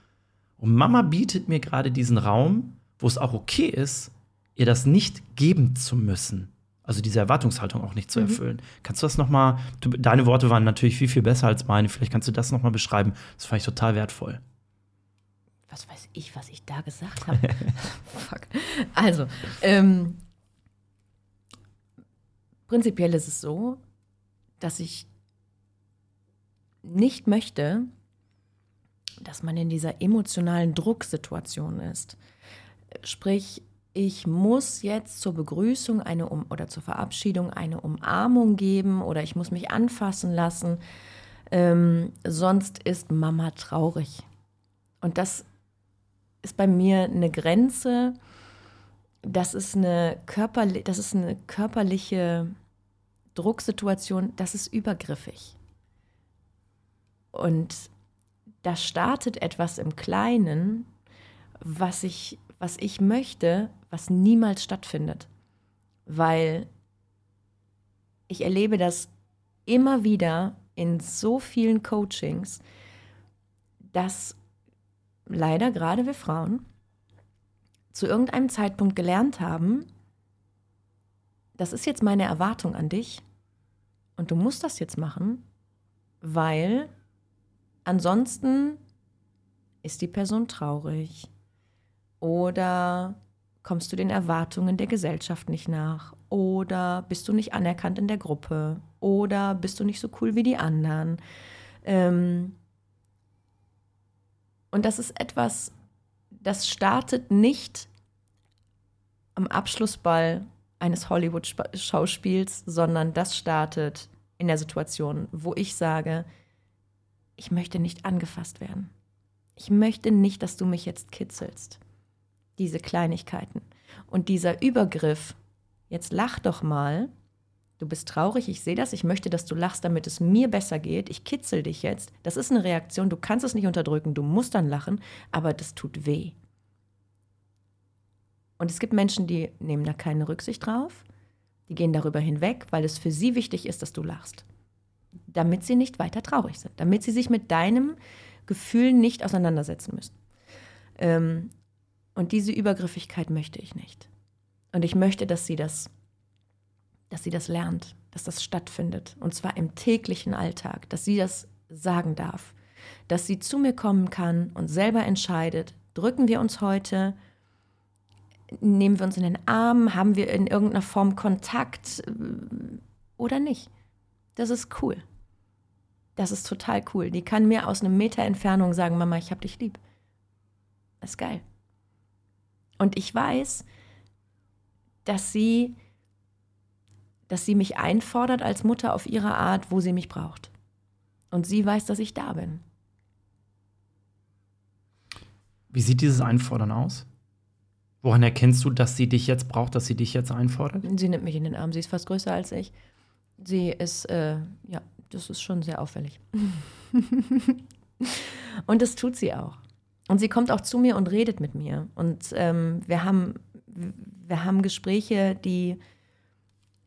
Und Mama bietet mir gerade diesen Raum, wo es auch okay ist, ihr das nicht geben zu müssen. Also diese Erwartungshaltung auch nicht zu mhm. erfüllen. Mhm. Kannst du das noch mal? Du, deine Worte waren natürlich viel viel besser als meine. Vielleicht kannst du das noch mal beschreiben. Das fand ich total wertvoll. was weiß ich, was ich da gesagt habe. Fuck. Also, ähm, prinzipiell ist es so, dass ich nicht möchte, dass man in dieser emotionalen Drucksituation ist. Sprich, ich muss jetzt zur Begrüßung eine um oder zur Verabschiedung eine Umarmung geben oder ich muss mich anfassen lassen, ähm, sonst ist Mama traurig. Und das ist bei mir eine Grenze. Das ist eine, körperli das ist eine körperliche Drucksituation, das ist übergriffig. Und da startet etwas im Kleinen, was ich, was ich möchte, was niemals stattfindet. Weil ich erlebe das immer wieder in so vielen Coachings, dass leider gerade wir Frauen zu irgendeinem Zeitpunkt gelernt haben, das ist jetzt meine Erwartung an dich. Und du musst das jetzt machen, weil ansonsten ist die Person traurig. Oder kommst du den Erwartungen der Gesellschaft nicht nach? Oder bist du nicht anerkannt in der Gruppe? Oder bist du nicht so cool wie die anderen. Ähm, und das ist etwas, das startet nicht am Abschlussball eines Hollywood-Schauspiels, sondern das startet in der Situation, wo ich sage, ich möchte nicht angefasst werden. Ich möchte nicht, dass du mich jetzt kitzelst. Diese Kleinigkeiten. Und dieser Übergriff, jetzt lach doch mal, du bist traurig, ich sehe das, ich möchte, dass du lachst, damit es mir besser geht, ich kitzel dich jetzt. Das ist eine Reaktion, du kannst es nicht unterdrücken, du musst dann lachen, aber das tut weh. Und es gibt Menschen, die nehmen da keine Rücksicht drauf, die gehen darüber hinweg, weil es für sie wichtig ist, dass du lachst. Damit sie nicht weiter traurig sind, damit sie sich mit deinem Gefühl nicht auseinandersetzen müssen. Ähm, und diese Übergriffigkeit möchte ich nicht. Und ich möchte, dass sie das dass sie das lernt, dass das stattfindet. Und zwar im täglichen Alltag, dass sie das sagen darf. Dass sie zu mir kommen kann und selber entscheidet, drücken wir uns heute, nehmen wir uns in den Arm, haben wir in irgendeiner Form Kontakt äh, oder nicht. Das ist cool. Das ist total cool. Die kann mir aus einem Meter Entfernung sagen, Mama, ich hab dich lieb. Das ist geil. Und ich weiß, dass sie dass sie mich einfordert als Mutter auf ihre Art, wo sie mich braucht. Und sie weiß, dass ich da bin. Wie sieht dieses Einfordern aus? Woran erkennst du, dass sie dich jetzt braucht, dass sie dich jetzt einfordert? Sie nimmt mich in den Arm. Sie ist fast größer als ich. Sie ist, äh, ja, das ist schon sehr auffällig. und das tut sie auch. Und sie kommt auch zu mir und redet mit mir. Und ähm, wir, haben, wir haben Gespräche, die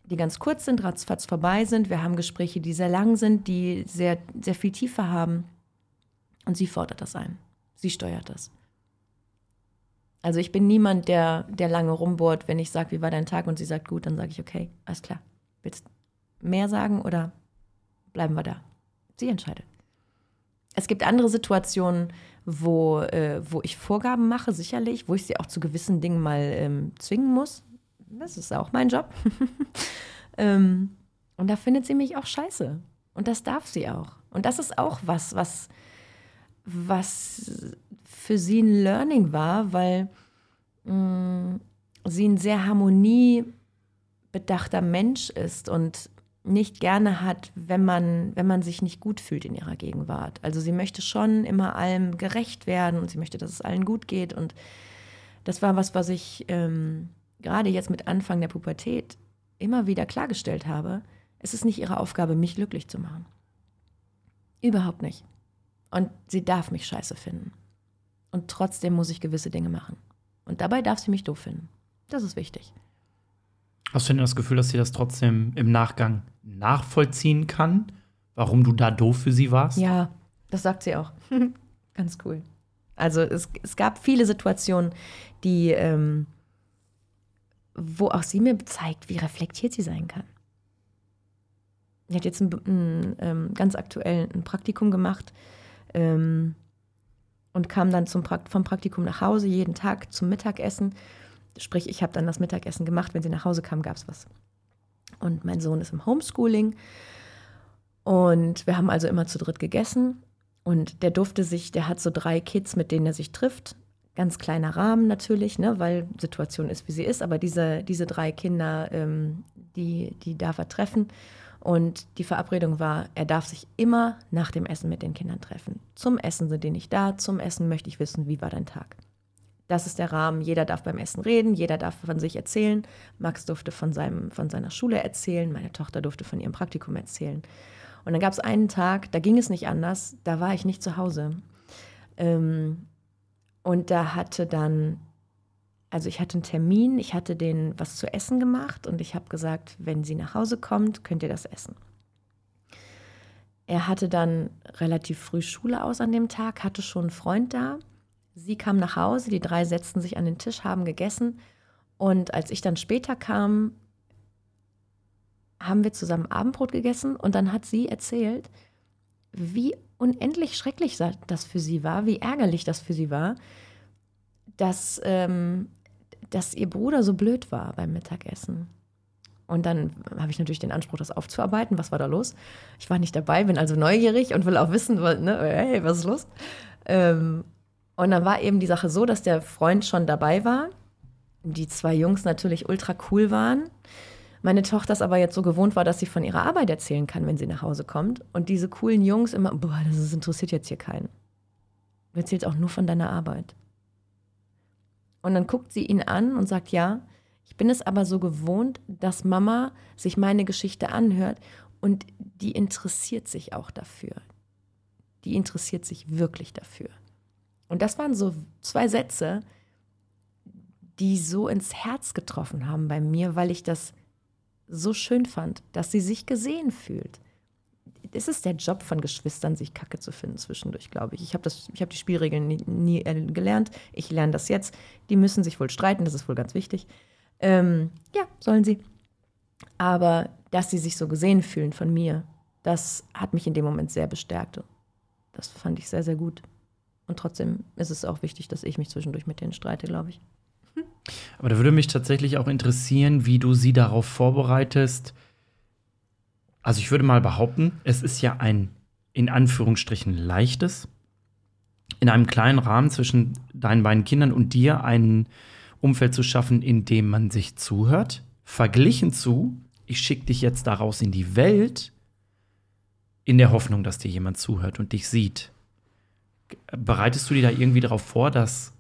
die ganz kurz sind, ratzfatz vorbei sind. Wir haben Gespräche, die sehr lang sind, die sehr, sehr viel Tiefe haben. Und sie fordert das ein. Sie steuert das. Also ich bin niemand, der, der lange rumbohrt, wenn ich sage, wie war dein Tag? Und sie sagt, gut, dann sage ich, okay, alles klar. Willst mehr sagen oder bleiben wir da? Sie entscheidet. Es gibt andere Situationen, wo, äh, wo ich Vorgaben mache, sicherlich, wo ich sie auch zu gewissen Dingen mal ähm, zwingen muss. Das ist auch mein Job. ähm, und da findet sie mich auch scheiße. Und das darf sie auch. Und das ist auch was, was, was für sie ein Learning war, weil mh, mm, sie ein sehr harmoniebedachter Mensch ist und nicht gerne hat, wenn man, wenn man sich nicht gut fühlt in ihrer Gegenwart. Also sie möchte schon immer allem gerecht werden und sie möchte, dass es allen gut geht. Und das war was, was ich ähm, gerade jetzt mit Anfang der Pubertät immer wieder klargestellt habe, es ist nicht ihre Aufgabe, mich glücklich zu machen. Überhaupt nicht. Und sie darf mich scheiße finden. Und trotzdem muss ich gewisse Dinge machen. Und dabei darf sie mich doof finden. Das ist wichtig. Hast du denn das Gefühl, dass sie das trotzdem im Nachgang nachvollziehen kann, warum du da doof für sie warst? Ja, das sagt sie auch. Ganz cool. Also es, es gab viele Situationen, die, ähm, wo auch sie mir zeigt, wie reflektiert sie sein kann. Sie hat jetzt ein, ein, ähm, ganz aktuell ein Praktikum gemacht ähm, und kam dann zum Prakt vom Praktikum nach Hause jeden Tag zum Mittagessen. Sprich, ich habe dann das Mittagessen gemacht. Wenn sie nach Hause kam, gab es was. Und mein Sohn ist im Homeschooling. Und wir haben also immer zu dritt gegessen. Und der durfte sich, der hat so drei Kids, mit denen er sich trifft. Ganz kleiner Rahmen natürlich, ne, weil Situation ist, wie sie ist. Aber diese, diese drei Kinder, ähm, die, die darf er treffen. Und die Verabredung war, er darf sich immer nach dem Essen mit den Kindern treffen. Zum Essen sind die nicht da, zum Essen möchte ich wissen, wie war dein Tag. Das ist der Rahmen. Jeder darf beim Essen reden, jeder darf von sich erzählen. Max durfte von, seinem, von seiner Schule erzählen, meine Tochter durfte von ihrem Praktikum erzählen. Und dann gab es einen Tag, da ging es nicht anders, da war ich nicht zu Hause. Ähm, und da hatte dann, also ich hatte einen Termin, ich hatte denen was zu essen gemacht und ich habe gesagt, wenn sie nach Hause kommt, könnt ihr das essen. Er hatte dann relativ früh Schule aus an dem Tag, hatte schon einen Freund da. Sie kam nach Hause, die drei setzten sich an den Tisch, haben gegessen. Und als ich dann später kam, haben wir zusammen Abendbrot gegessen und dann hat sie erzählt, wie unendlich schrecklich das für sie war, wie ärgerlich das für sie war, dass, ähm, dass ihr Bruder so blöd war beim Mittagessen. Und dann habe ich natürlich den Anspruch, das aufzuarbeiten. Was war da los? Ich war nicht dabei, bin also neugierig und will auch wissen, ne, hey, was ist los? Ähm, und dann war eben die Sache so, dass der Freund schon dabei war. Die zwei Jungs natürlich ultra cool waren meine Tochter es aber jetzt so gewohnt war, dass sie von ihrer Arbeit erzählen kann, wenn sie nach Hause kommt. Und diese coolen Jungs immer, boah, das interessiert jetzt hier keinen. Du erzählst auch nur von deiner Arbeit. Und dann guckt sie ihn an und sagt, ja, ich bin es aber so gewohnt, dass Mama sich meine Geschichte anhört und die interessiert sich auch dafür. Die interessiert sich wirklich dafür. Und das waren so zwei Sätze, die so ins Herz getroffen haben bei mir, weil ich das so schön fand, dass sie sich gesehen fühlt. Es ist der Job von Geschwistern, sich Kacke zu finden zwischendurch, glaube ich. Ich habe hab die Spielregeln nie, nie, gelernt. Ich lerne das jetzt. Die müssen sich wohl streiten, das ist wohl ganz wichtig. Ähm, ja, sollen sie. Aber dass sie sich so gesehen fühlen von mir, das hat mich in dem Moment sehr bestärkt. Das fand ich sehr, sehr gut. Und trotzdem ist es auch wichtig, dass ich mich zwischendurch mit denen streite, glaube ich. Aber da würde mich tatsächlich auch interessieren, wie du sie darauf vorbereitest. Also ich würde mal behaupten, es ist ja ein in Anführungsstrichen leichtes, in einem kleinen Rahmen zwischen deinen beiden Kindern und dir ein Umfeld zu schaffen, in dem man sich zuhört, verglichen zu, ich schicke dich jetzt daraus in die Welt, in der Hoffnung, dass dir jemand zuhört und dich sieht. Bereitest du dir da irgendwie darauf vor, dass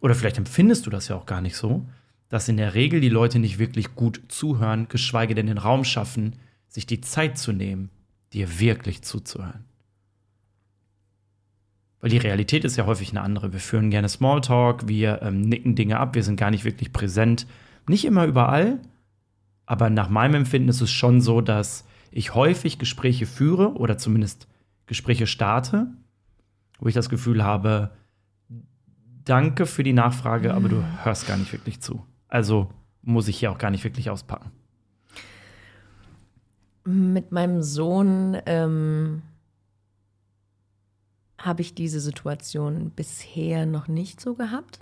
oder vielleicht empfindest du das ja auch gar nicht so, dass in der Regel die Leute nicht wirklich gut zuhören, geschweige denn den Raum schaffen, sich die Zeit zu nehmen, dir wirklich zuzuhören. Weil die Realität ist ja häufig eine andere. Wir führen gerne Smalltalk, wir ähm, nicken Dinge ab, wir sind gar nicht wirklich präsent. Nicht immer überall, aber nach meinem Empfinden ist es schon so, dass ich häufig Gespräche führe oder zumindest Gespräche starte, wo ich das Gefühl habe, danke für die Nachfrage, aber du hörst gar nicht wirklich zu. Also muss ich hier auch gar nicht wirklich auspacken. Mit meinem Sohn ähm, habe ich diese Situation bisher noch nicht so gehabt.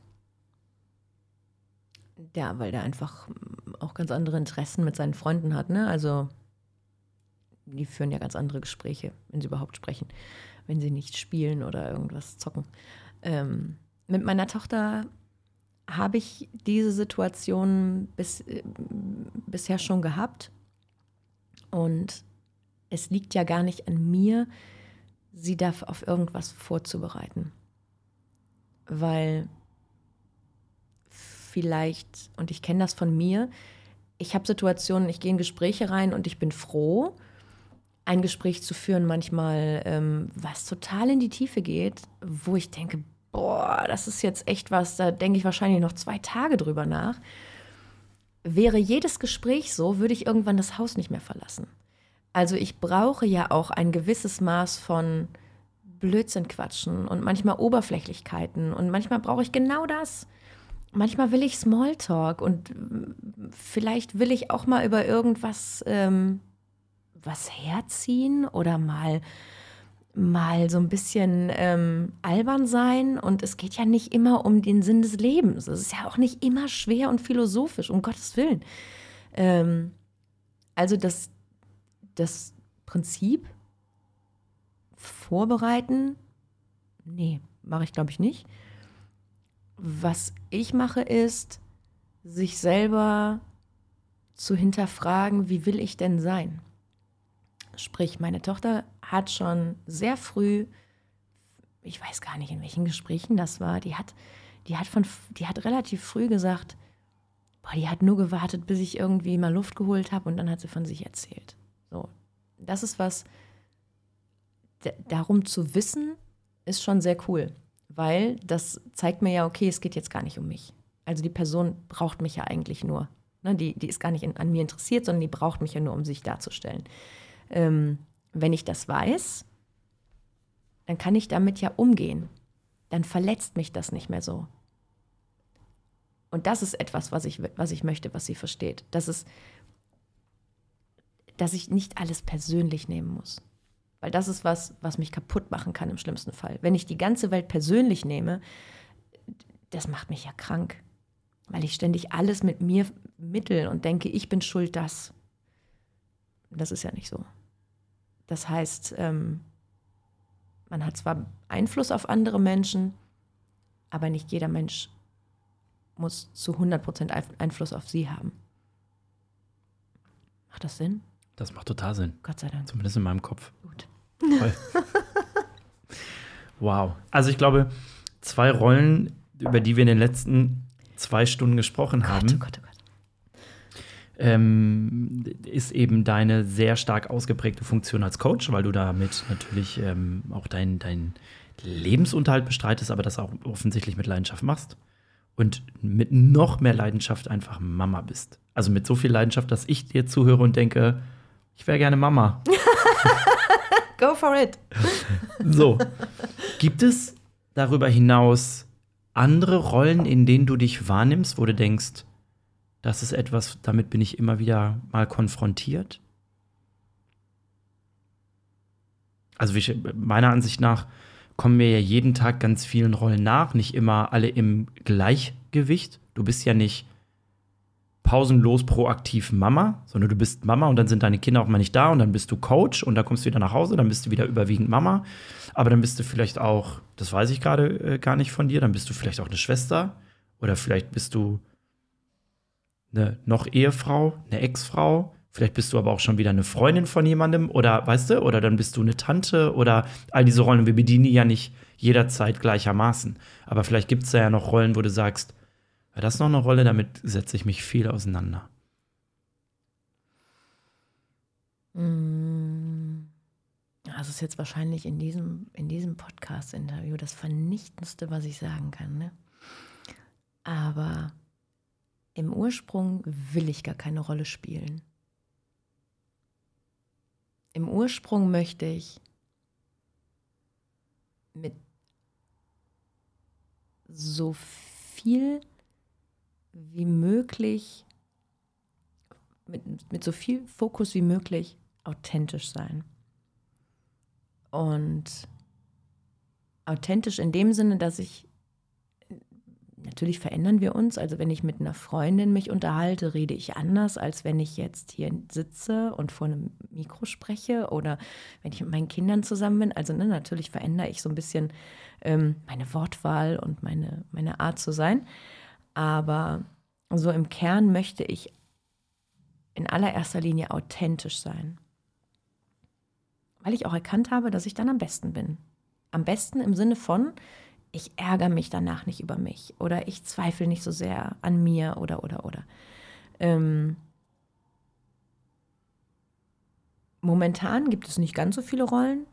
Ja, weil der einfach auch ganz andere Interessen mit seinen Freunden hat. Ne? Also die führen ja ganz andere Gespräche, wenn sie überhaupt sprechen, wenn sie nicht spielen oder irgendwas zocken. Ähm, mit meiner Tochter habe ich diese Situation bis, äh, bisher schon gehabt. Und es liegt ja gar nicht an mir, sie da auf irgendwas vorzubereiten. Weil vielleicht, und ich kenne das von mir, ich habe Situationen, ich gehe in Gespräche rein und ich bin froh, ein Gespräch zu führen, manchmal, ähm, was total in die Tiefe geht, wo ich denke, boah, das ist jetzt echt was, da denke ich wahrscheinlich noch zwei Tage drüber nach. Wäre jedes Gespräch so, würde ich irgendwann das Haus nicht mehr verlassen. Also ich brauche ja auch ein gewisses Maß von Blödsinn quatschen und manchmal Oberflächlichkeiten und manchmal brauche ich genau das. Manchmal will ich Smalltalk und vielleicht will ich auch mal über irgendwas ähm, was herziehen oder mal mal so ein bisschen ähm, albern sein und es geht ja nicht immer um den Sinn des Lebens. Es ist ja auch nicht immer schwer und philosophisch, um Gottes Willen. Ähm, also das, das Prinzip vorbereiten, nee, mache ich glaube ich nicht. Was ich mache ist, sich selber zu hinterfragen, wie will ich denn sein? Sprich, meine Tochter hat schon sehr früh, ich weiß gar nicht, in welchen Gesprächen das war, die hat, die hat, von, die hat relativ früh gesagt, boah, die hat nur gewartet, bis ich irgendwie mal Luft geholt habe und dann hat sie von sich erzählt. So, das ist was, darum zu wissen, ist schon sehr cool, weil das zeigt mir ja, okay, es geht jetzt gar nicht um mich. Also die Person braucht mich ja eigentlich nur. Ne, die, die ist gar nicht in, an mir interessiert, sondern die braucht mich ja nur, um sich darzustellen. Ähm, wenn ich das weiß, dann kann ich damit ja umgehen. Dann verletzt mich das nicht mehr so. Und das ist etwas, was ich, was ich möchte, was sie versteht. Das ist, dass ich nicht alles persönlich nehmen muss. Weil das ist was, was mich kaputt machen kann im schlimmsten Fall. Wenn ich die ganze Welt persönlich nehme, das macht mich ja krank. Weil ich ständig alles mit mir mittel und denke, ich bin schuld, das. Das ist ja nicht so. Das heißt, ähm, man hat zwar Einfluss auf andere Menschen, aber nicht jeder Mensch muss zu 100% Einfluss auf sie haben. Macht das Sinn? Das macht total Sinn. Gott sei Dank. Zumindest in meinem Kopf. Gut. Toll. wow. Also ich glaube, zwei Rollen, über die wir in den letzten zwei Stunden gesprochen Gott, haben, oh Gott, oh Gott ähm, ist eben deine sehr stark ausgeprägte Funktion als Coach, weil du damit natürlich ähm, auch deinen dein Lebensunterhalt bestreitest, aber das auch offensichtlich mit Leidenschaft machst. Und mit noch mehr Leidenschaft einfach Mama bist. Also mit so viel Leidenschaft, dass ich dir zuhöre und denke, ich wäre gerne Mama. Go for it. so. Gibt es darüber hinaus andere Rollen, in denen du dich wahrnimmst, wo du denkst, das ist etwas, damit bin ich immer wieder mal konfrontiert. Also ich, meiner Ansicht nach kommen wir ja jeden Tag ganz vielen Rollen nach, nicht immer alle im Gleichgewicht. Du bist ja nicht pausenlos proaktiv Mama, sondern du bist Mama und dann sind deine Kinder auch mal nicht da und dann bist du Coach und dann kommst du wieder nach Hause, dann bist du wieder überwiegend Mama, aber dann bist du vielleicht auch, das weiß ich gerade äh, gar nicht von dir, dann bist du vielleicht auch eine Schwester oder vielleicht bist du eine noch Ehefrau, eine Ex-Frau, vielleicht bist du aber auch schon wieder eine Freundin von jemandem oder weißt du, oder dann bist du eine Tante oder all diese Rollen. Wir bedienen die ja nicht jederzeit gleichermaßen. Aber vielleicht gibt es da ja noch Rollen, wo du sagst, ja, das noch eine Rolle, damit setze ich mich viel auseinander. Mm. Das ist jetzt wahrscheinlich in diesem, in diesem Podcast-Interview das Vernichtendste, was ich sagen kann. Ne? Aber im Ursprung will ich gar keine Rolle spielen. Im Ursprung möchte ich mit so viel wie möglich, mit, mit so viel Fokus wie möglich authentisch sein. Und authentisch in dem Sinne, dass ich Natürlich verändern wir uns. Also wenn ich mit einer Freundin mich unterhalte, rede ich anders, als wenn ich jetzt hier sitze und vor einem Mikro spreche oder wenn ich mit meinen Kindern zusammen bin. Also ne, natürlich verändere ich so ein bisschen ähm, meine Wortwahl und meine, meine Art zu sein. Aber so im Kern möchte ich in allererster Linie authentisch sein. Weil ich auch erkannt habe, dass ich dann am besten bin. Am besten im Sinne von, ich ärgere mich danach nicht über mich oder ich zweifle nicht so sehr an mir oder oder oder. Ähm, momentan gibt es nicht ganz so viele Rollen.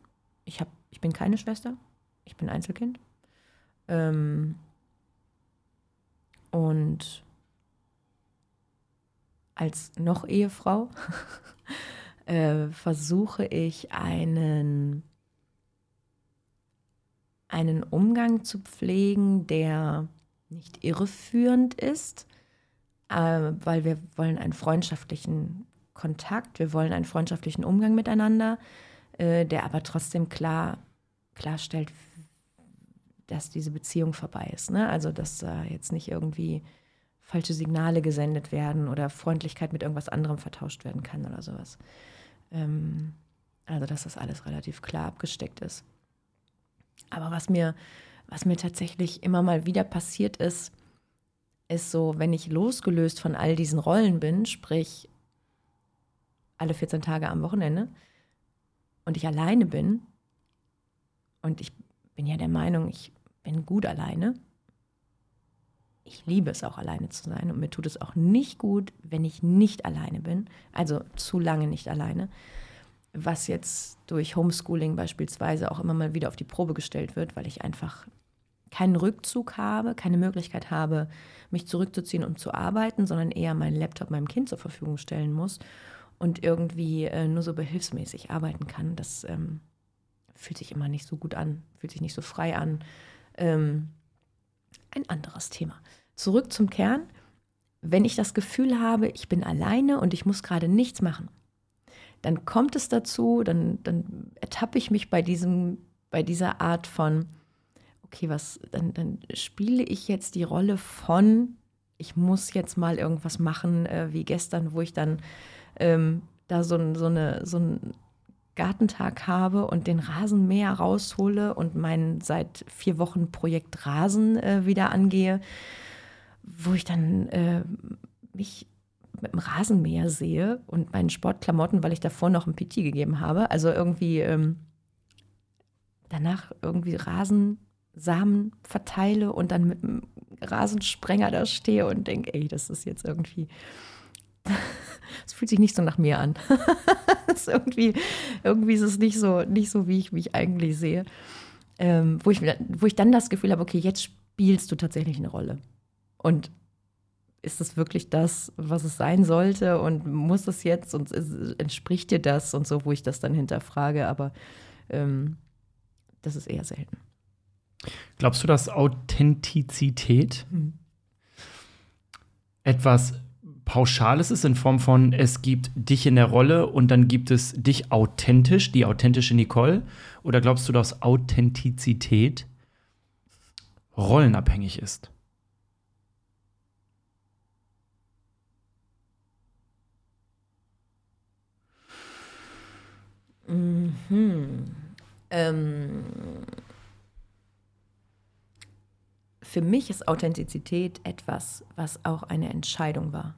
Ich, hab, ich bin keine Schwester, ich bin Einzelkind. Ähm, und als noch Ehefrau äh, versuche ich einen einen Umgang zu pflegen, der nicht irreführend ist, äh, weil wir wollen einen freundschaftlichen Kontakt, wir wollen einen freundschaftlichen Umgang miteinander, äh, der aber trotzdem klar klarstellt, dass diese Beziehung vorbei ist. Ne? Also, dass äh, jetzt nicht irgendwie falsche Signale gesendet werden oder Freundlichkeit mit irgendwas anderem vertauscht werden kann oder sowas. Ähm, also, dass das alles relativ klar abgesteckt ist. Aber was mir, was mir tatsächlich immer mal wieder passiert ist, ist so, wenn ich losgelöst von all diesen Rollen bin, sprich alle 14 Tage am Wochenende und ich alleine bin, und ich bin ja der Meinung, ich bin gut alleine. Ich liebe es auch alleine zu sein und mir tut es auch nicht gut, wenn ich nicht alleine bin, also zu lange nicht alleine, was jetzt durch Homeschooling beispielsweise auch immer mal wieder auf die Probe gestellt wird, weil ich einfach keinen Rückzug habe, keine Möglichkeit habe, mich zurückzuziehen und zu arbeiten, sondern eher meinen Laptop meinem Kind zur Verfügung stellen muss und irgendwie äh, nur so behilfsmäßig arbeiten kann. Das ähm, fühlt sich immer nicht so gut an, fühlt sich nicht so frei an. Ähm, ein anderes Thema. Zurück zum Kern. Wenn ich das Gefühl habe, ich bin alleine und ich muss gerade nichts machen, dann kommt es dazu, dann, dann ertappe ich mich bei, diesem, bei dieser Art von, okay, was, dann, dann spiele ich jetzt die Rolle von, ich muss jetzt mal irgendwas machen, äh, wie gestern, wo ich dann ähm, da so, so, eine, so ein Gartentag habe und den Rasenmäher raushole und mein seit vier Wochen Projekt Rasen äh, wieder angehe, wo ich dann äh, mich mit dem Rasenmäher sehe und meinen Sportklamotten, weil ich davor noch ein PT gegeben habe. Also irgendwie ähm, danach irgendwie Rasensamen verteile und dann mit dem Rasensprenger da stehe und denke, ey, das ist jetzt irgendwie es fühlt sich nicht so nach mir an. ist irgendwie, irgendwie ist es nicht so, nicht so wie ich mich eigentlich sehe. Ähm, wo, ich, wo ich dann das Gefühl habe, okay, jetzt spielst du tatsächlich eine Rolle. Und ist das wirklich das, was es sein sollte? Und muss es jetzt und entspricht dir das und so, wo ich das dann hinterfrage, aber ähm, das ist eher selten. Glaubst du, dass Authentizität hm. etwas Pauschales ist in Form von, es gibt dich in der Rolle und dann gibt es dich authentisch, die authentische Nicole? Oder glaubst du, dass Authentizität rollenabhängig ist? Mhm. Ähm, für mich ist Authentizität etwas, was auch eine Entscheidung war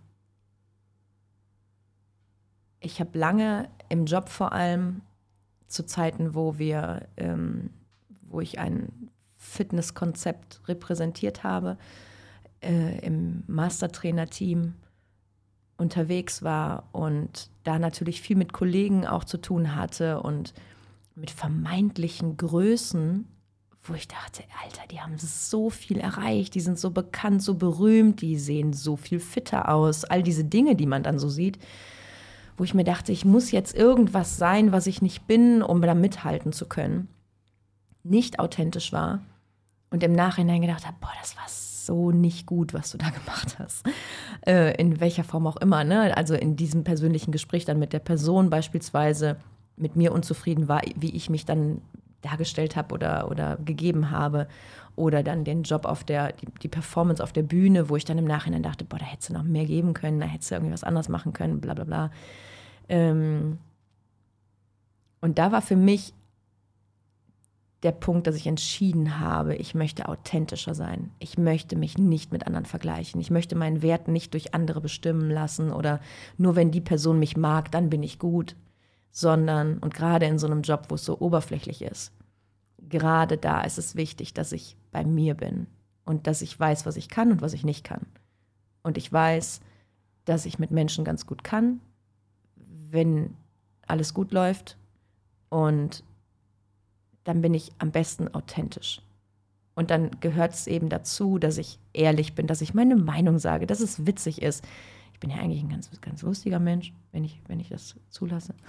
ich habe lange im Job vor allem zu Zeiten, wo wir, ähm, wo ich ein Fitnesskonzept repräsentiert habe, äh, im Mastertrainer-Team unterwegs war und da natürlich viel mit Kollegen auch zu tun hatte und mit vermeintlichen Größen, wo ich dachte, Alter, die haben so viel erreicht, die sind so bekannt, so berühmt, die sehen so viel fitter aus, all diese Dinge, die man dann so sieht wo ich mir dachte, ich muss jetzt irgendwas sein, was ich nicht bin, um da mithalten zu können, nicht authentisch war und im Nachhinein gedacht habe, boah, das war so nicht gut, was du da gemacht hast. Äh, in welcher Form auch immer. Ne? Also in diesem persönlichen Gespräch dann mit der Person beispielsweise mit mir unzufrieden war, wie ich mich dann dargestellt habe oder, oder gegeben habe. Oder dann den Job auf der, die, die, Performance auf der Bühne, wo ich dann im Nachhinein dachte, boah, da hättest du noch mehr geben können, da hättest du irgendwie was anderes machen können, bla bla bla. Ähm und da war für mich der Punkt, dass ich entschieden habe, ich möchte authentischer sein. Ich möchte mich nicht mit anderen vergleichen. Ich möchte meinen Wert nicht durch andere bestimmen lassen oder nur wenn die Person mich mag, dann bin ich gut, sondern, und gerade in so einem Job, wo es so oberflächlich ist, gerade da ist es wichtig, dass ich bei mir bin und dass ich weiß, was ich kann und was ich nicht kann. Und ich weiß, dass ich mit Menschen ganz gut kann, wenn alles gut läuft. Und dann bin ich am besten authentisch. Und dann gehört es eben dazu, dass ich ehrlich bin, dass ich meine Meinung sage, dass es witzig ist. Ich bin ja eigentlich ein ganz, ganz lustiger Mensch, wenn ich, wenn ich das zulasse.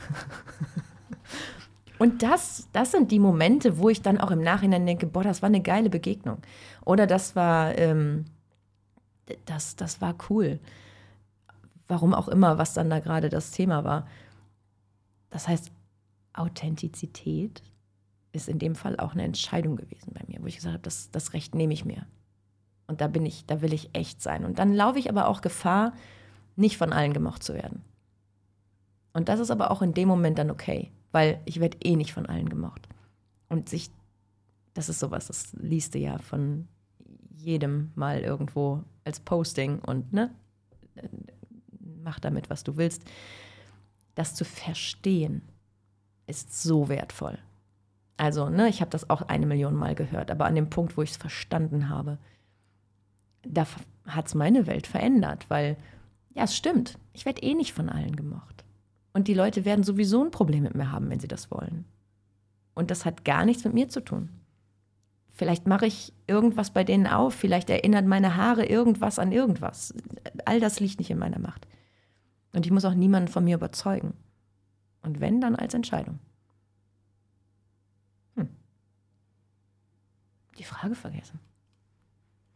Und das, das sind die Momente, wo ich dann auch im Nachhinein denke, boah, das war eine geile Begegnung. Oder das war, ähm, das, das war cool. Warum auch immer, was dann da gerade das Thema war. Das heißt, Authentizität ist in dem Fall auch eine Entscheidung gewesen bei mir, wo ich gesagt habe, das, das Recht nehme ich mir. Und da bin ich, da will ich echt sein. Und dann laufe ich aber auch Gefahr, nicht von allen gemocht zu werden. Und das ist aber auch in dem Moment dann okay, weil ich werde eh nicht von allen gemocht. Und sich, das ist sowas, das liest du ja von jedem mal irgendwo als Posting und ne, mach damit, was du willst. Das zu verstehen ist so wertvoll. Also, ne, ich habe das auch eine Million Mal gehört, aber an dem Punkt, wo ich es verstanden habe, da hat es meine Welt verändert, weil, ja, es stimmt, ich werde eh nicht von allen gemocht. Und die Leute werden sowieso ein Problem mit mir haben, wenn sie das wollen. Und das hat gar nichts mit mir zu tun. Vielleicht mache ich irgendwas bei denen auf, vielleicht erinnert meine Haare irgendwas an irgendwas. All das liegt nicht in meiner Macht. Und ich muss auch niemanden von mir überzeugen. Und wenn, dann als Entscheidung. Die Frage vergessen.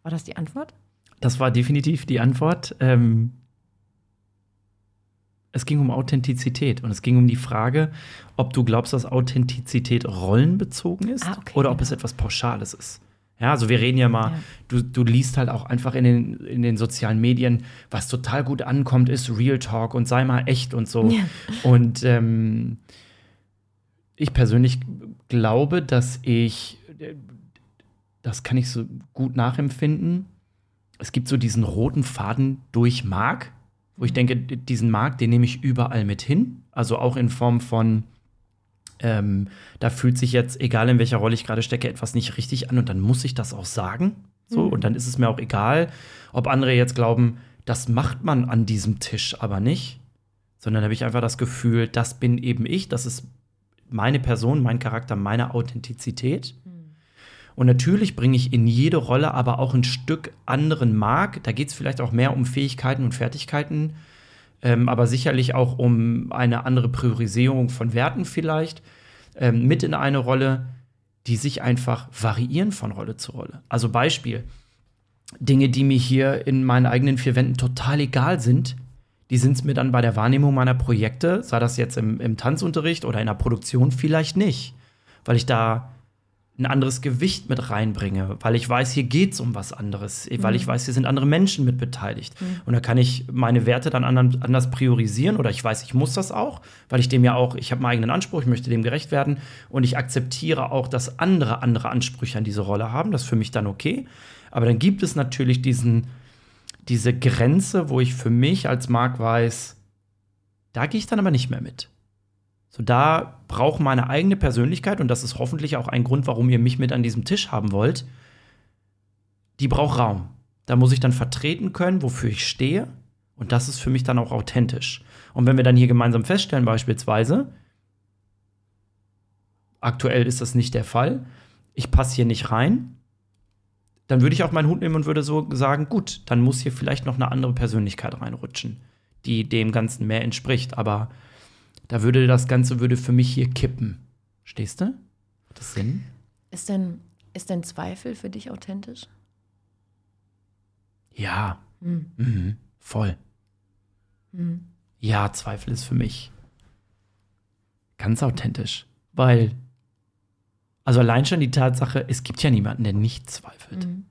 War das die Antwort? Das war definitiv die Antwort. Ähm, es ging um Authentizität und es ging um die Frage, ob du glaubst, dass Authentizität rollenbezogen ist ah, okay, oder ob genau. es etwas Pauschales ist. Ja, also wir reden ja mal, Ja. Du, du liest halt auch einfach in den, in den sozialen Medien, was total gut ankommt, ist Real Talk und sei mal echt und so. Ja. Und ähm, ich persönlich glaube, dass ich, das kann ich so gut nachempfinden, es gibt so diesen roten Faden durch Mark, wo ich denke, d- diesen Mark, den nehme ich überall mit hin. Also auch in Form von, ähm, da fühlt sich jetzt, egal in welcher Rolle ich gerade stecke, etwas nicht richtig an und dann muss ich das auch sagen. So, Mhm. und dann ist es mir auch egal, ob andere jetzt glauben, das macht man an diesem Tisch aber nicht, sondern habe ich einfach das Gefühl, das bin eben ich, das ist meine Person, mein Charakter, meine Authentizität. Und natürlich bringe ich in jede Rolle aber auch ein Stück anderen Mark. Da geht es vielleicht auch mehr um Fähigkeiten und Fertigkeiten, ähm, aber sicherlich auch um eine andere Priorisierung von Werten vielleicht ähm, mit in eine Rolle, die sich einfach variieren von Rolle zu Rolle. Also Beispiel, Dinge, die mir hier in meinen eigenen vier Wänden total egal sind, die sind es mir dann bei der Wahrnehmung meiner Projekte, sei das jetzt im, im Tanzunterricht oder in der Produktion, vielleicht nicht, weil ich da ein anderes Gewicht mit reinbringe, weil ich weiß, hier geht es um was anderes, weil ich weiß, hier sind andere Menschen mit beteiligt. Und da kann ich meine Werte dann anders priorisieren oder ich weiß, ich muss das auch, weil ich dem ja auch, ich habe meinen eigenen Anspruch, ich möchte dem gerecht werden und ich akzeptiere auch, dass andere andere Ansprüche an diese Rolle haben. Das ist für mich dann okay. Aber dann gibt es natürlich diesen, diese Grenze, wo ich für mich als Marc weiß, da gehe ich dann aber nicht mehr mit. So, da braucht meine eigene Persönlichkeit, und das ist hoffentlich auch ein Grund, warum ihr mich mit an diesem Tisch haben wollt, die braucht Raum. Da muss ich dann vertreten können, wofür ich stehe. Und das ist für mich dann auch authentisch. Und wenn wir dann hier gemeinsam feststellen, beispielsweise, aktuell ist das nicht der Fall, ich passe hier nicht rein, dann würde ich auch meinen Hut nehmen und würde so sagen, gut, dann muss hier vielleicht noch eine andere Persönlichkeit reinrutschen, die dem Ganzen mehr entspricht. Aber da würde das Ganze würde für mich hier kippen. Stehst du? Hat das Sinn? Ist denn, ist denn Zweifel für dich authentisch? Ja. Hm. Mhm. Voll. Hm. Ja, Zweifel ist für mich ganz authentisch. Weil, also allein schon die Tatsache, es gibt ja niemanden, der nicht zweifelt. Hm.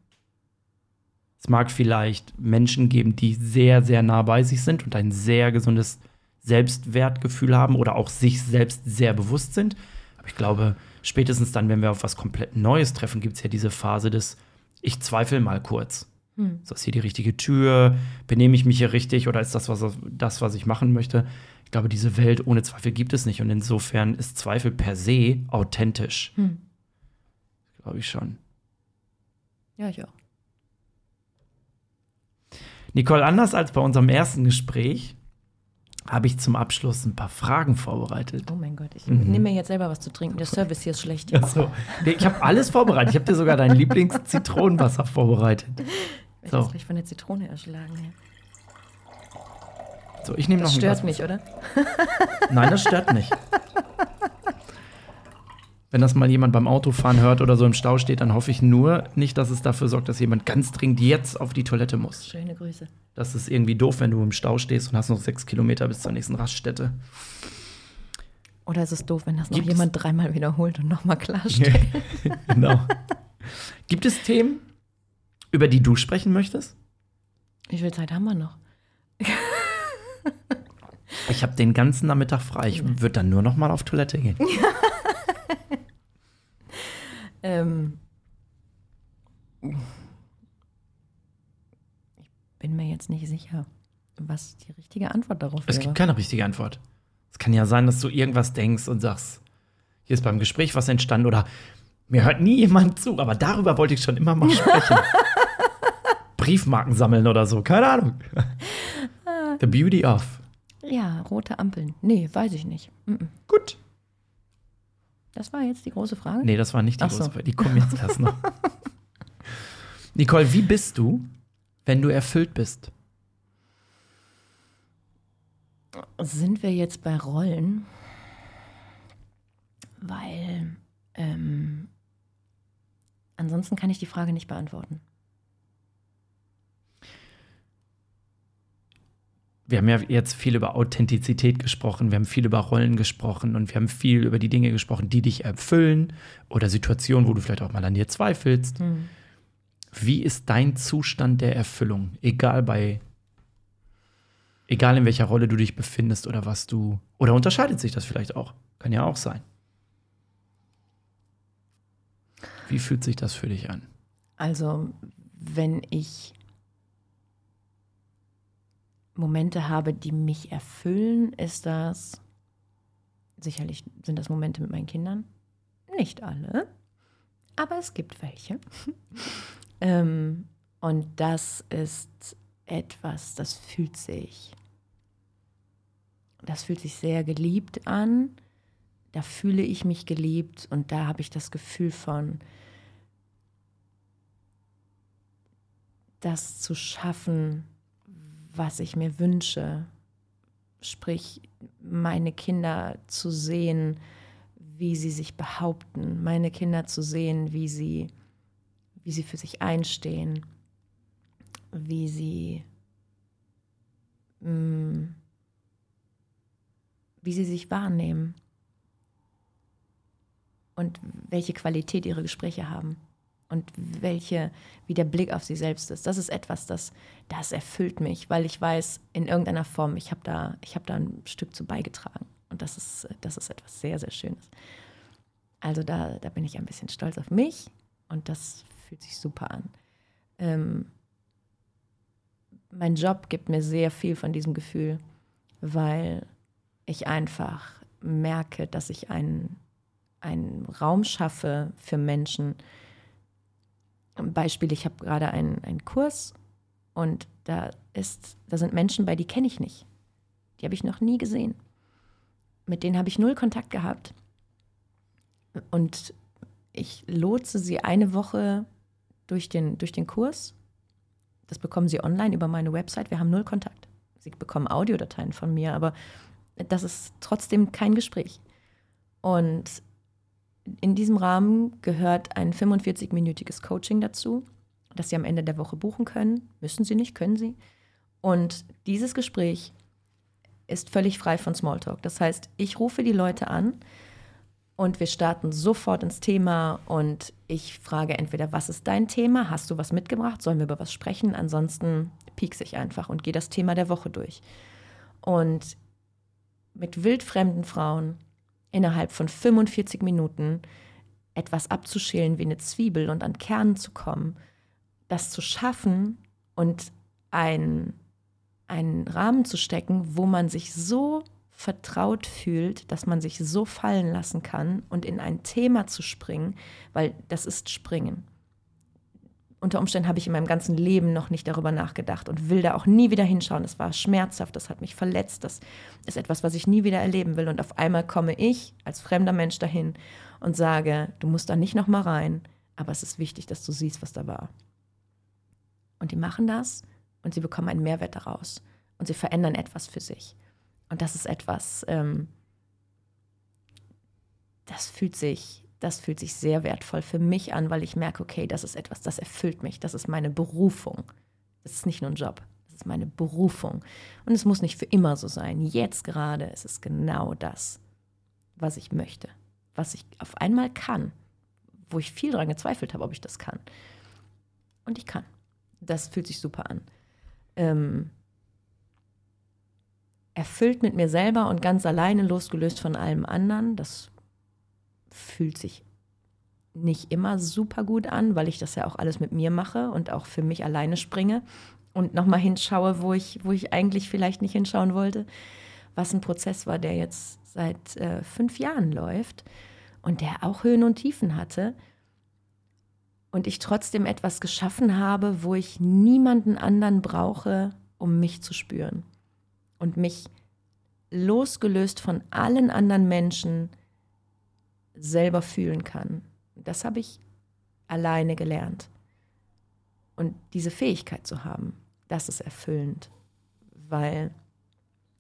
Es mag vielleicht Menschen geben, die sehr, sehr nah bei sich sind und ein sehr gesundes Selbstwertgefühl haben oder auch sich selbst sehr bewusst sind. Aber ich glaube, spätestens dann, wenn wir auf was komplett Neues treffen, gibt es ja diese Phase des Ich zweifle mal kurz. Hm. Ist das hier die richtige Tür? Benehme ich mich hier richtig oder ist das was, das, was ich machen möchte? Ich glaube, diese Welt ohne Zweifel gibt es nicht und insofern ist Zweifel per se authentisch. Hm. Glaube ich schon. Ja, ich auch. Nicole, anders als bei unserem ersten Gespräch habe ich zum Abschluss ein paar Fragen vorbereitet. Oh mein Gott, ich Mhm. nehme mir jetzt selber was zu trinken. Der Service hier ist schlecht. Also, ich habe alles vorbereitet. Ich habe dir sogar dein Lieblings-Zitronenwasser vorbereitet. Ich So. gleich von der Zitrone erschlagen. hier. So, ich nehme noch Das ein stört Glas mich, oder? Nein, das stört nicht. Wenn das mal jemand beim Autofahren hört oder so im Stau steht, dann hoffe ich nur nicht, dass es dafür sorgt, dass jemand ganz dringend jetzt auf die Toilette muss. Schöne Grüße. Das ist irgendwie doof, wenn du im Stau stehst und hast noch sechs Kilometer bis zur nächsten Raststätte. Oder ist es doof, wenn das noch Gibt's- jemand dreimal wiederholt und nochmal klarstellt? genau. Gibt es Themen, über die du sprechen möchtest? Wie viel Zeit haben wir noch? Ich habe den ganzen Nachmittag frei. Ich würde dann nur noch mal auf Toilette gehen. Ähm, ich bin mir jetzt nicht sicher, was die richtige Antwort darauf Es wäre. gibt keine richtige Antwort. Es kann ja sein, dass du irgendwas denkst und sagst, hier ist beim Gespräch was entstanden oder mir hört nie jemand zu, aber darüber wollte ich schon immer mal sprechen. Briefmarken sammeln oder so, keine Ahnung. The beauty of. ja, rote Ampeln. Nee, weiß ich nicht. Mhm. Gut. Das war jetzt die große Frage. Nee, das war nicht die Ach so. große Frage. Die kommen jetzt erst noch. Nicole, wie bist du, wenn du erfüllt bist? Sind wir jetzt bei Rollen? Weil ähm, ansonsten kann ich die Frage nicht beantworten. Wir haben ja jetzt viel über Authentizität gesprochen, wir haben viel über Rollen gesprochen und wir haben viel über die Dinge gesprochen, die dich erfüllen oder Situationen, wo du vielleicht auch mal an dir zweifelst. Wie ist dein Zustand der Erfüllung? Egal bei, egal in welcher Rolle du dich befindest oder was du, oder unterscheidet sich das vielleicht auch? Kann ja auch sein. Wie fühlt sich das für dich an? Also, wenn ich Momente habe, die mich erfüllen, ist das sicherlich sind das Momente mit meinen Kindern. Nicht alle, aber es gibt welche. ähm, und das ist etwas, das fühlt sich, das fühlt sich sehr geliebt an. Da fühle ich mich geliebt und da habe ich das Gefühl von, das zu schaffen, was ich mir wünsche. Sprich, meine Kinder zu sehen, wie sie sich behaupten, meine Kinder zu sehen, wie sie, wie sie für sich einstehen, wie sie, mh, wie sie sich wahrnehmen. Und welche Qualität ihre Gespräche haben und welche, wie der Blick auf sie selbst ist. Das ist etwas, das, das erfüllt mich, weil ich weiß, in irgendeiner Form, ich habe da, habe da ein Stück zu beigetragen. Und das ist, das ist etwas sehr, sehr Schönes. Also da, da bin ich ein bisschen stolz auf mich und das fühlt sich super an. Ähm, mein Job gibt mir sehr viel von diesem Gefühl, weil ich einfach merke, dass ich einen, einen Raum schaffe für Menschen, Beispiel, ich habe gerade einen, einen Kurs und da, ist, da sind Menschen bei, die kenne ich nicht. Die habe ich noch nie gesehen. Mit denen habe ich null Kontakt gehabt. Und ich lotse sie eine Woche durch den, durch den Kurs. Das bekommen sie online über meine Website. Wir haben null Kontakt. Sie bekommen Audiodateien von mir, aber das ist trotzdem kein Gespräch. Und in diesem Rahmen gehört ein 45-minütiges Coaching dazu, das Sie am Ende der Woche buchen können. Müssen Sie nicht, können Sie. Und dieses Gespräch ist völlig frei von Smalltalk. Das heißt, ich rufe die Leute an und wir starten sofort ins Thema und ich frage entweder, was ist dein Thema? Hast du was mitgebracht? Sollen wir über was sprechen? Ansonsten piekse ich einfach und gehe das Thema der Woche durch. Und mit wildfremden Frauen innerhalb von 45 Minuten etwas abzuschälen wie eine Zwiebel und an Kernen zu kommen, das zu schaffen und ein, einen Rahmen zu stecken, wo man sich so vertraut fühlt, dass man sich so fallen lassen kann und in ein Thema zu springen, weil das ist Springen. Unter Umständen habe ich in meinem ganzen Leben noch nicht darüber nachgedacht und will da auch nie wieder hinschauen. Das war schmerzhaft, das hat mich verletzt, das ist etwas, was ich nie wieder erleben will. Und auf einmal komme ich als fremder Mensch dahin und sage, du musst da nicht noch mal rein, aber es ist wichtig, dass du siehst, was da war. Und die machen das und sie bekommen einen Mehrwert daraus und sie verändern etwas für sich. Und das ist etwas, ähm, das fühlt sich, das fühlt sich sehr wertvoll für mich an, weil ich merke, okay, das ist etwas, das erfüllt mich, das ist meine Berufung. Das ist nicht nur ein Job, das ist meine Berufung. Und es muss nicht für immer so sein. Jetzt gerade ist es genau das, was ich möchte, was ich auf einmal kann, wo ich viel daran gezweifelt habe, ob ich das kann. Und ich kann. Das fühlt sich super an. Ähm, erfüllt mit mir selber und ganz alleine, losgelöst von allem anderen. Das fühlt sich nicht immer super gut an, weil ich das ja auch alles mit mir mache und auch für mich alleine springe und nochmal hinschaue, wo ich, wo ich eigentlich vielleicht nicht hinschauen wollte. Was ein Prozess war, der jetzt seit äh, fünf Jahren läuft und der auch Höhen und Tiefen hatte. Und ich trotzdem etwas geschaffen habe, wo ich niemanden anderen brauche, um mich zu spüren. Und mich losgelöst von allen anderen Menschen selber fühlen kann. Das habe ich alleine gelernt. Und diese Fähigkeit zu haben, das ist erfüllend, weil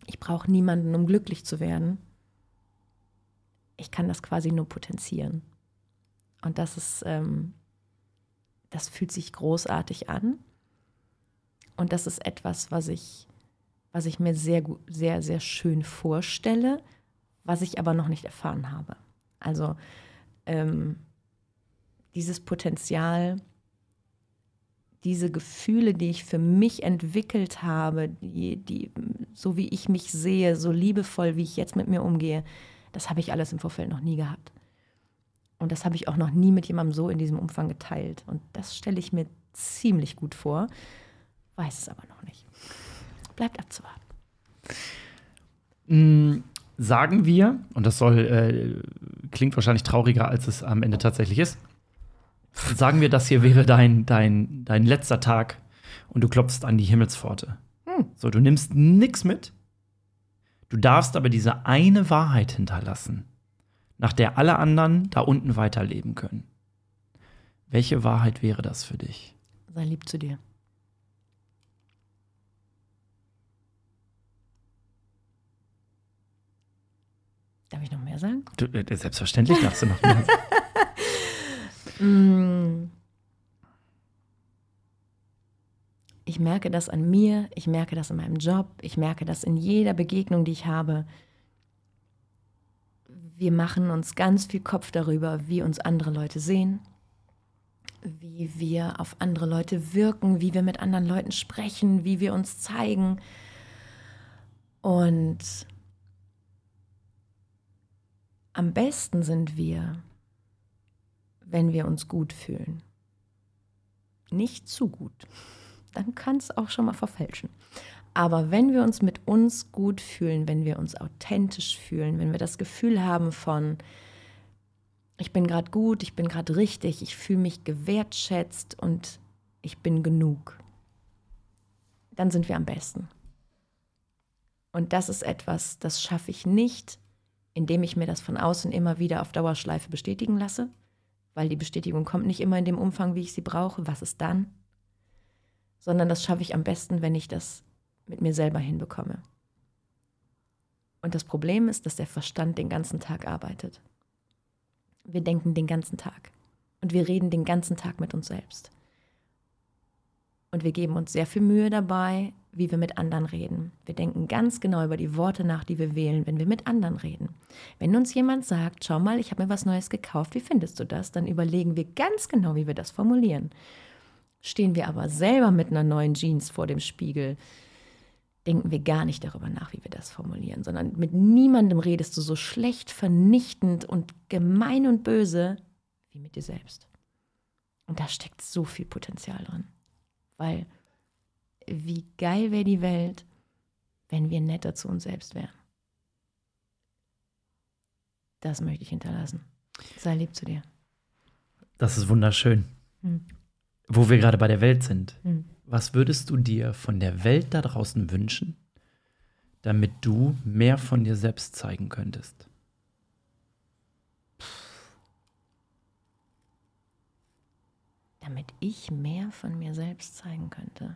ich brauche niemanden, um glücklich zu werden. Ich kann das quasi nur potenzieren. Und das ist, ähm, das fühlt sich großartig an. Und das ist etwas, was ich, was ich mir sehr, sehr, sehr schön vorstelle, was ich aber noch nicht erfahren habe. Also ähm, dieses Potenzial, diese Gefühle, die ich für mich entwickelt habe, die, die, so wie ich mich sehe, so liebevoll, wie ich jetzt mit mir umgehe, das habe ich alles im Vorfeld noch nie gehabt. Und das habe ich auch noch nie mit jemandem so in diesem Umfang geteilt. Und das stelle ich mir ziemlich gut vor, weiß es aber noch nicht. Bleibt abzuwarten. Mm, sagen wir, und das soll, äh, klingt wahrscheinlich trauriger, als es am Ende tatsächlich ist, sagen wir, das hier wäre dein, dein, dein letzter Tag und du klopfst an die Himmelspforte. Hm. So, du nimmst nichts mit. Du darfst aber diese eine Wahrheit hinterlassen, nach der alle anderen da unten weiterleben können. Welche Wahrheit wäre das für dich? Sei lieb zu dir. Darf ich noch mehr sagen? Du, äh, selbstverständlich darfst du noch mehr sagen. Mm. Ich merke das an mir, ich merke das in meinem Job, ich merke das in jeder Begegnung, die ich habe. Wir machen uns ganz viel Kopf darüber, wie uns andere Leute sehen, wie wir auf andere Leute wirken, wie wir mit anderen Leuten sprechen, wie wir uns zeigen. Und am besten sind wir, wenn wir uns gut fühlen. Nicht zu gut. Dann kann es auch schon mal verfälschen. Aber wenn wir uns mit uns gut fühlen, wenn wir uns authentisch fühlen, wenn wir das Gefühl haben von, ich bin gerade gut, ich bin gerade richtig, ich fühle mich gewertschätzt und ich bin genug, dann sind wir am besten. Und das ist etwas, das schaffe ich nicht, indem ich mir das von außen immer wieder auf Dauerschleife bestätigen lasse, weil die Bestätigung kommt nicht immer in dem Umfang, wie ich sie brauche. Was ist dann? Sondern das schaffe ich am besten, wenn ich das mit mir selber hinbekomme. Und das Problem ist, dass der Verstand den ganzen Tag arbeitet. Wir denken den ganzen Tag. Und wir reden den ganzen Tag mit uns selbst. Und wir geben uns sehr viel Mühe dabei, wie wir mit anderen reden. Wir denken ganz genau über die Worte nach, die wir wählen, wenn wir mit anderen reden. Wenn uns jemand sagt, schau mal, ich habe mir was Neues gekauft, wie findest du das? Dann überlegen wir ganz genau, wie wir das formulieren. Stehen wir aber selber mit einer neuen Jeans vor dem Spiegel, denken wir gar nicht darüber nach, wie wir das formulieren, sondern mit niemandem redest du so schlecht, vernichtend und gemein und böse wie mit dir selbst. Und da steckt so viel Potenzial drin. Weil wie geil wäre die Welt, wenn wir netter zu uns selbst wären. Das möchte ich hinterlassen. Sei lieb zu dir. Das ist wunderschön. Hm. Wo wir gerade bei der Welt sind. Hm. Was würdest du dir von der Welt da draußen wünschen, damit du mehr von dir selbst zeigen könntest? Damit ich mehr von mir selbst zeigen könnte.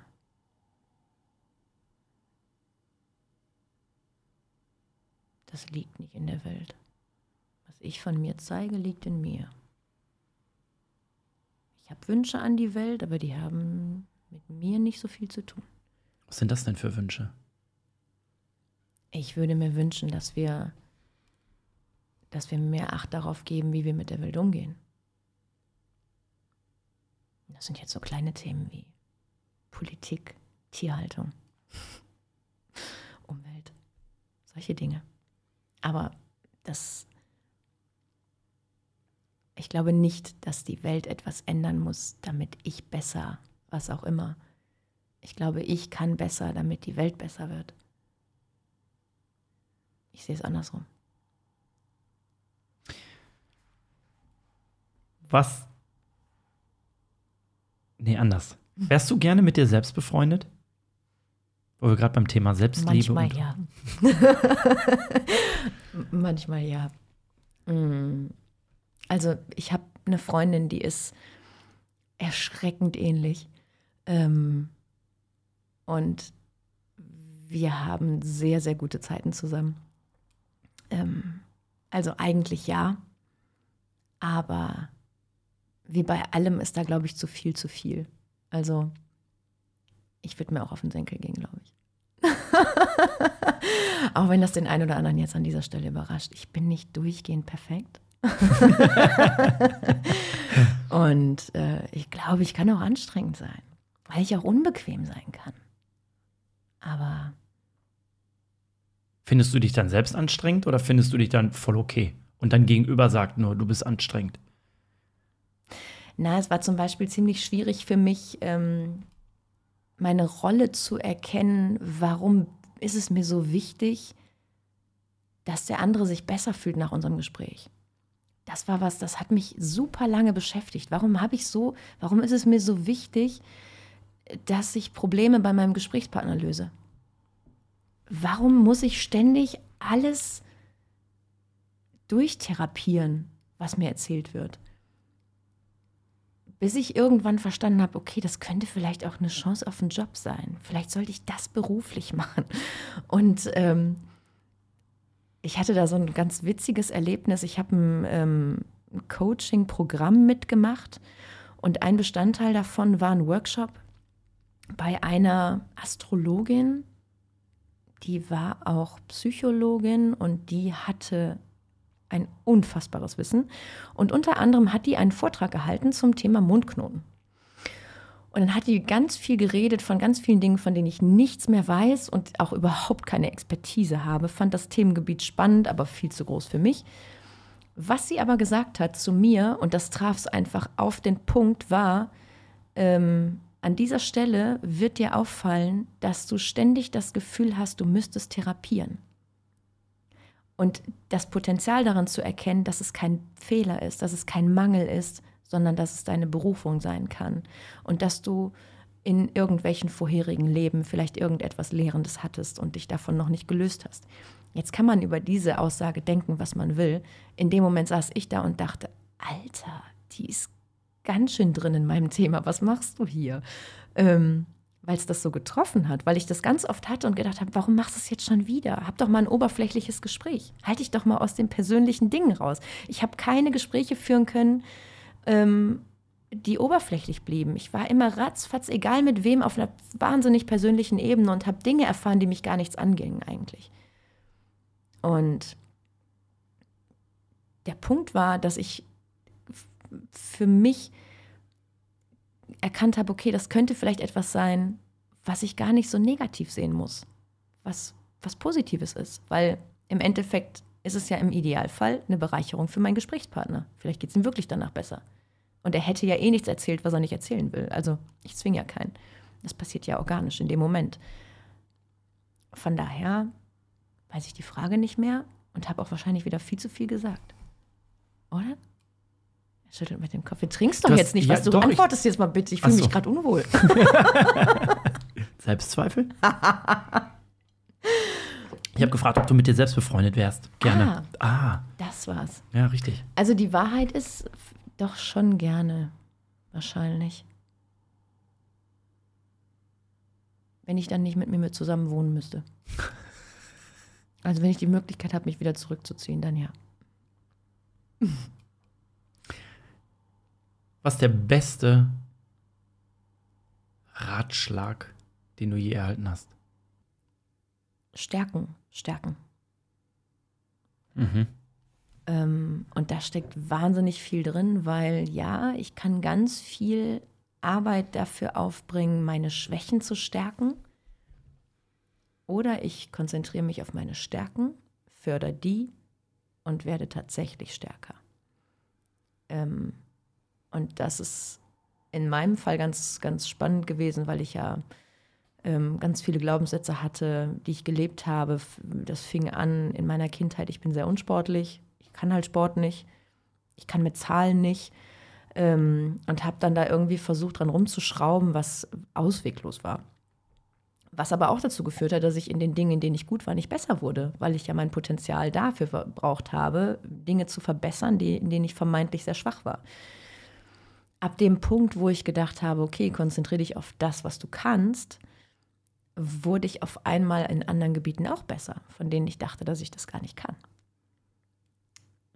Das liegt nicht in der Welt. Was ich von mir zeige, liegt in mir. Ich habe Wünsche an die Welt, aber die haben mit mir nicht so viel zu tun. Was sind das denn für Wünsche? Ich würde mir wünschen, dass wir dass wir mehr Acht darauf geben, wie wir mit der Welt umgehen. Das sind jetzt so kleine Themen wie Politik, Tierhaltung, Umwelt, solche Dinge. Aber das, ich glaube nicht, dass die Welt etwas ändern muss, damit ich besser, was auch immer. Ich glaube, ich kann besser, damit die Welt besser wird. Ich sehe es andersrum. Was? Nee, anders. Wärst du gerne mit dir selbst befreundet? Wo wir gerade beim Thema Selbstliebe Manchmal ja. Manchmal ja. Also ich habe eine Freundin, die ist erschreckend ähnlich. Ähm, und wir haben sehr, sehr gute Zeiten zusammen. Ähm, also eigentlich ja, aber wie bei allem ist da, glaube ich, zu viel zu viel. Also ich würde mir auch auf den Senkel gehen, glaube ich. auch wenn das den einen oder anderen jetzt an dieser Stelle überrascht. Ich bin nicht durchgehend perfekt. Und äh, ich glaube, ich kann auch anstrengend sein, weil ich auch unbequem sein kann. Aber. Findest du dich dann selbst anstrengend oder findest du dich dann voll okay? Und dein Gegenüber sagt nur, du bist anstrengend. Na, es war zum Beispiel ziemlich schwierig für mich, ähm, meine Rolle zu erkennen. Warum ist es mir so wichtig, dass der andere sich besser fühlt nach unserem Gespräch? Das war was, das hat mich super lange beschäftigt. Warum habe ich so, warum ist es mir so wichtig, dass ich Probleme bei meinem Gesprächspartner löse? Warum muss ich ständig alles durchtherapieren, was mir erzählt wird? Bis ich irgendwann verstanden habe, okay, das könnte vielleicht auch eine Chance auf einen Job sein. Vielleicht sollte ich das beruflich machen. Und ähm, ich hatte da so ein ganz witziges Erlebnis. Ich habe ein ähm, Coaching-Programm mitgemacht und ein Bestandteil davon war ein Workshop bei einer Astrologin, die war auch Psychologin und die hatte ein unfassbares Wissen. Und unter anderem hat die einen Vortrag gehalten zum Thema Mundknoten. Und dann hat die ganz viel geredet von ganz vielen Dingen, von denen ich nichts mehr weiß und auch überhaupt keine Expertise habe. Fand das Themengebiet spannend, aber viel zu groß für mich. Was sie aber gesagt hat zu mir, und das traf es einfach auf den Punkt, war, ähm, an dieser Stelle wird dir auffallen, dass du ständig das Gefühl hast, du müsstest therapieren. Und das Potenzial darin zu erkennen, dass es kein Fehler ist, dass es kein Mangel ist, sondern dass es deine Berufung sein kann. Und dass du in irgendwelchen vorherigen Leben vielleicht irgendetwas Lehrendes hattest und dich davon noch nicht gelöst hast. Jetzt kann man über diese Aussage denken, was man will. In dem Moment saß ich da und dachte, Alter, die ist ganz schön drin in meinem Thema. Was machst du hier? Ähm, weil es das so getroffen hat, weil ich das ganz oft hatte und gedacht habe, warum machst du es jetzt schon wieder? Hab doch mal ein oberflächliches Gespräch. Halte dich doch mal aus den persönlichen Dingen raus. Ich habe keine Gespräche führen können, ähm, die oberflächlich blieben. Ich war immer ratzfatz, egal mit wem, auf einer wahnsinnig persönlichen Ebene und habe Dinge erfahren, die mich gar nichts angingen eigentlich. Und der Punkt war, dass ich für mich erkannt habe, okay, das könnte vielleicht etwas sein, was ich gar nicht so negativ sehen muss, was was Positives ist, weil im Endeffekt ist es ja im Idealfall eine Bereicherung für meinen Gesprächspartner. Vielleicht geht es ihm wirklich danach besser. Und er hätte ja eh nichts erzählt, was er nicht erzählen will. Also ich zwinge ja keinen. Das passiert ja organisch in dem Moment. Von daher weiß ich die Frage nicht mehr und habe auch wahrscheinlich wieder viel zu viel gesagt. Oder? Schüttelt mit dem Kopf. Du trinkst doch du jetzt nicht ja, was. Du doch, antwortest ich, jetzt mal bitte. Ich fühle so. mich gerade unwohl. Selbstzweifel? ich habe gefragt, ob du mit dir selbst befreundet wärst. Gerne. Ah, ah. Das war's. Ja, richtig. Also die Wahrheit ist doch schon gerne. Wahrscheinlich. Wenn ich dann nicht mit mir zusammen wohnen müsste. Also wenn ich die Möglichkeit habe, mich wieder zurückzuziehen, dann ja. Was ist der beste Ratschlag, den du je erhalten hast? Stärken, stärken. Mhm. Ähm, und da steckt wahnsinnig viel drin, weil ja, ich kann ganz viel Arbeit dafür aufbringen, meine Schwächen zu stärken. Oder ich konzentriere mich auf meine Stärken, fördere die und werde tatsächlich stärker. Ähm, und das ist in meinem Fall ganz, ganz spannend gewesen, weil ich ja ähm, ganz viele Glaubenssätze hatte, die ich gelebt habe. Das fing an in meiner Kindheit, ich bin sehr unsportlich, ich kann halt Sport nicht, ich kann mit Zahlen nicht ähm, und habe dann da irgendwie versucht, dran rumzuschrauben, was ausweglos war. Was aber auch dazu geführt hat, dass ich in den Dingen, in denen ich gut war, nicht besser wurde, weil ich ja mein Potenzial dafür verbraucht habe, Dinge zu verbessern, die, in denen ich vermeintlich sehr schwach war. Ab dem Punkt, wo ich gedacht habe, okay, konzentriere dich auf das, was du kannst, wurde ich auf einmal in anderen Gebieten auch besser, von denen ich dachte, dass ich das gar nicht kann.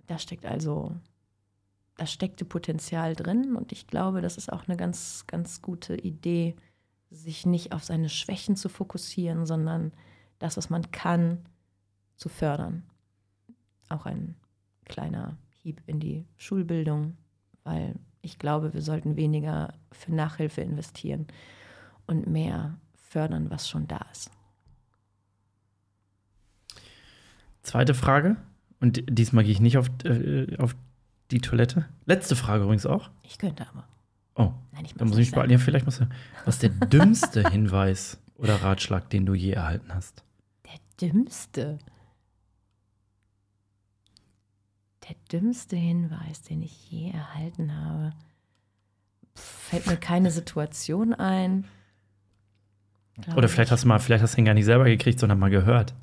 Da steckt also, da steckte Potenzial drin und ich glaube, das ist auch eine ganz, ganz gute Idee, sich nicht auf seine Schwächen zu fokussieren, sondern das, was man kann, zu fördern. Auch ein kleiner Hieb in die Schulbildung, weil ich glaube, wir sollten weniger für Nachhilfe investieren und mehr fördern, was schon da ist. Zweite Frage. Und diesmal gehe ich nicht auf, äh, auf die Toilette. Letzte Frage übrigens auch. Ich könnte aber. Oh, Nein, ich muss dann muss ich beeilen. Ja, vielleicht muss Was ist der dümmste Hinweis oder Ratschlag, den du je erhalten hast? Der dümmste? Der dümmste Hinweis, den ich je erhalten habe. Fällt mir keine Situation ein. Oder vielleicht hast du mal, vielleicht hast du ihn gar nicht selber gekriegt, sondern mal gehört.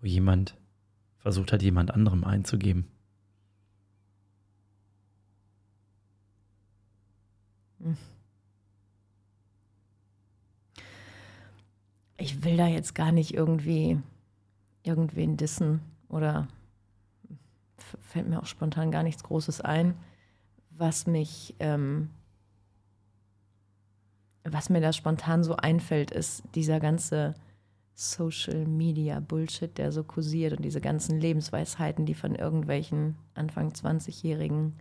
Wo jemand versucht hat, jemand anderem einzugeben. Hm. Ich will da jetzt gar nicht irgendwie irgendwen dissen oder fällt mir auch spontan gar nichts Großes ein, was mich ähm, was mir da spontan so einfällt, ist dieser ganze Social Media Bullshit, der so kursiert und diese ganzen Lebensweisheiten, die von irgendwelchen Anfang 20-Jährigen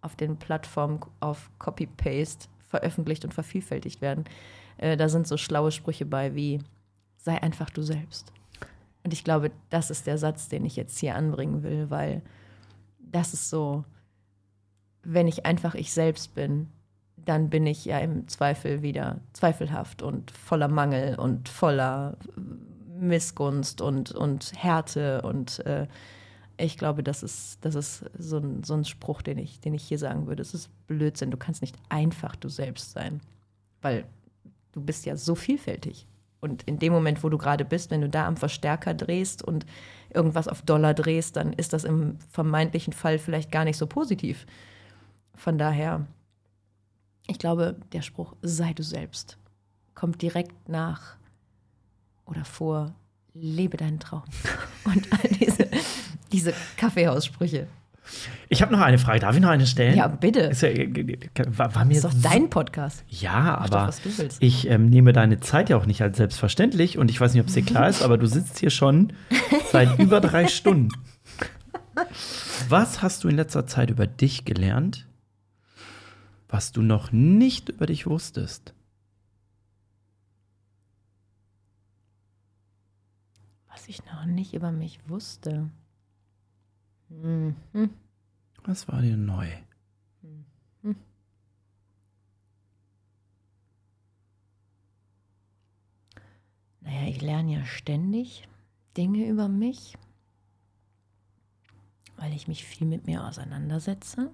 auf den Plattformen auf Copy-Paste veröffentlicht und vervielfältigt werden. Äh, da sind so schlaue Sprüche bei wie sei einfach du selbst. Und ich glaube, das ist der Satz, den ich jetzt hier anbringen will, weil das ist so, wenn ich einfach ich selbst bin, dann bin ich ja im Zweifel wieder zweifelhaft und voller Mangel und voller Missgunst und, und Härte. Und äh, ich glaube, das ist, das ist so, ein, so ein Spruch, den ich, den ich hier sagen würde. Es ist Blödsinn. Du kannst nicht einfach du selbst sein, weil du bist ja so vielfältig. Und in dem Moment, wo du gerade bist, wenn du da am Verstärker drehst und irgendwas auf Dollar drehst, dann ist das im vermeintlichen Fall vielleicht gar nicht so positiv. Von daher ich glaube, der Spruch sei du selbst kommt direkt nach oder vor lebe deinen Traum und all diese, diese Kaffeehaussprüche. Ich habe noch eine Frage. Darf ich noch eine stellen? Ja, bitte. Ist, ja, war, war mir ist doch dein Podcast. Ja, Mach aber doch, ich ähm, nehme deine Zeit ja auch nicht als selbstverständlich und ich weiß nicht, ob es dir klar ist, aber du sitzt hier schon seit über drei Stunden. Was hast du in letzter Zeit über dich gelernt, was du noch nicht über dich wusstest. Was ich noch nicht über mich wusste. Mhm. Was war dir neu? Mhm. Naja, ich lerne ja ständig Dinge über mich, weil ich mich viel mit mir auseinandersetze.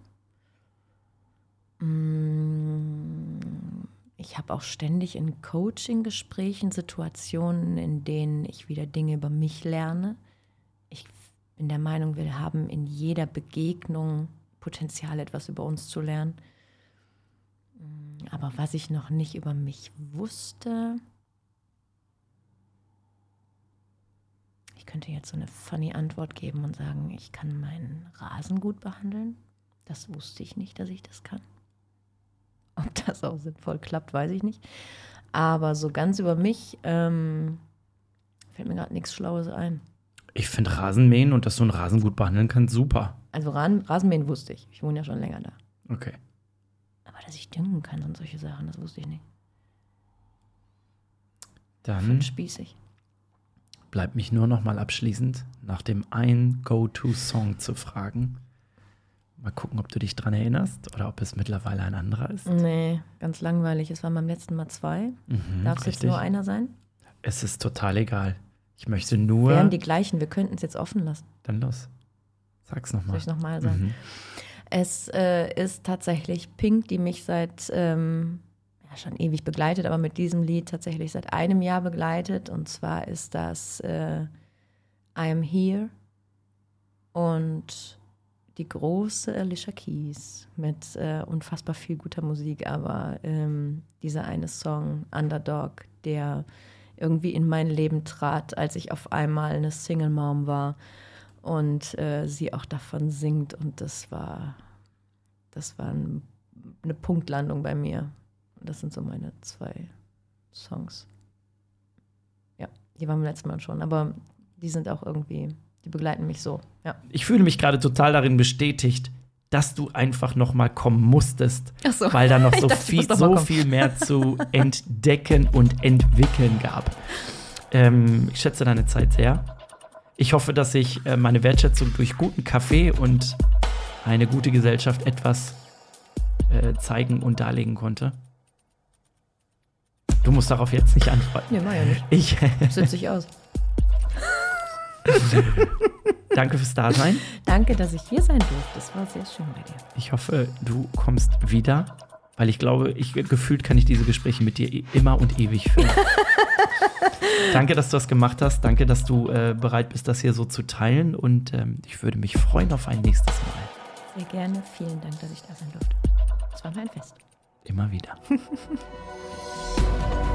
Mm, ich habe auch ständig in Coaching-Gesprächen Situationen, in denen ich wieder Dinge über mich lerne. Bin der Meinung, wir haben in jeder Begegnung Potenzial, etwas über uns zu lernen. Aber was ich noch nicht über mich wusste, ich könnte jetzt so eine funny Antwort geben und sagen, ich kann meinen Rasen gut behandeln. Das wusste ich nicht, dass ich das kann. Ob das auch sinnvoll klappt, weiß ich nicht. Aber so ganz über mich ähm, fällt mir gerade nichts Schlaues ein. Ich finde Rasenmähen und dass du einen Rasen gut behandeln kannst, super. Also Rasenmähen wusste ich. Ich wohne ja schon länger da. Okay. Aber dass ich düngen kann und solche Sachen, das wusste ich nicht. Dann spießig. bleibt mich nur noch mal abschließend nach dem einen Go-To-Song zu fragen. Mal gucken, ob du dich dran erinnerst oder ob es mittlerweile ein anderer ist. Nee, ganz langweilig. Es waren beim letzten Mal zwei. Mhm, Darf es jetzt nur einer sein? Es ist total egal. Ich möchte nur. Wären die gleichen. Wir könnten es jetzt offen lassen. Dann los. Sag's Soll nochmal. ich nochmal sagen? Mhm. Es äh, ist tatsächlich Pink, die mich seit ähm, ja, schon ewig begleitet, aber mit diesem Lied tatsächlich seit einem Jahr begleitet. Und zwar ist das äh, I Am Here und die große Alicia Keys mit äh, unfassbar viel guter Musik, aber ähm, dieser eine Song, Underdog, der irgendwie in mein Leben trat, als ich auf einmal eine Single Mom war und äh, sie auch davon singt und das war das war ein, eine Punktlandung bei mir. Das sind so meine zwei Songs. Ja, die waren beim letzten Mal schon, aber die sind auch irgendwie, die begleiten mich so. Ja. Ich fühle mich gerade total darin bestätigt, dass du einfach noch mal kommen musstest, so. weil da noch so dachte, viel, noch so viel mehr zu entdecken und entwickeln gab. Ähm, ich schätze deine Zeit sehr. Ich hoffe, dass ich äh, meine Wertschätzung durch guten Kaffee und eine gute Gesellschaft etwas äh, zeigen und darlegen konnte. Du musst darauf jetzt nicht antworten. Nee, war ja nicht. Ich Sitze ich aus. danke fürs Dasein. Danke, dass ich hier sein durfte. Das war sehr schön bei dir. Ich hoffe, du kommst wieder, weil ich glaube, ich gefühlt kann ich diese Gespräche mit dir i- immer und ewig führen. Danke, dass du das gemacht hast. Danke, dass du äh, bereit bist, das hier so zu teilen. Und ähm, ich würde mich freuen auf ein nächstes Mal. Sehr gerne. Vielen Dank, dass ich da sein durfte. Es war mir ein Fest. Immer wieder.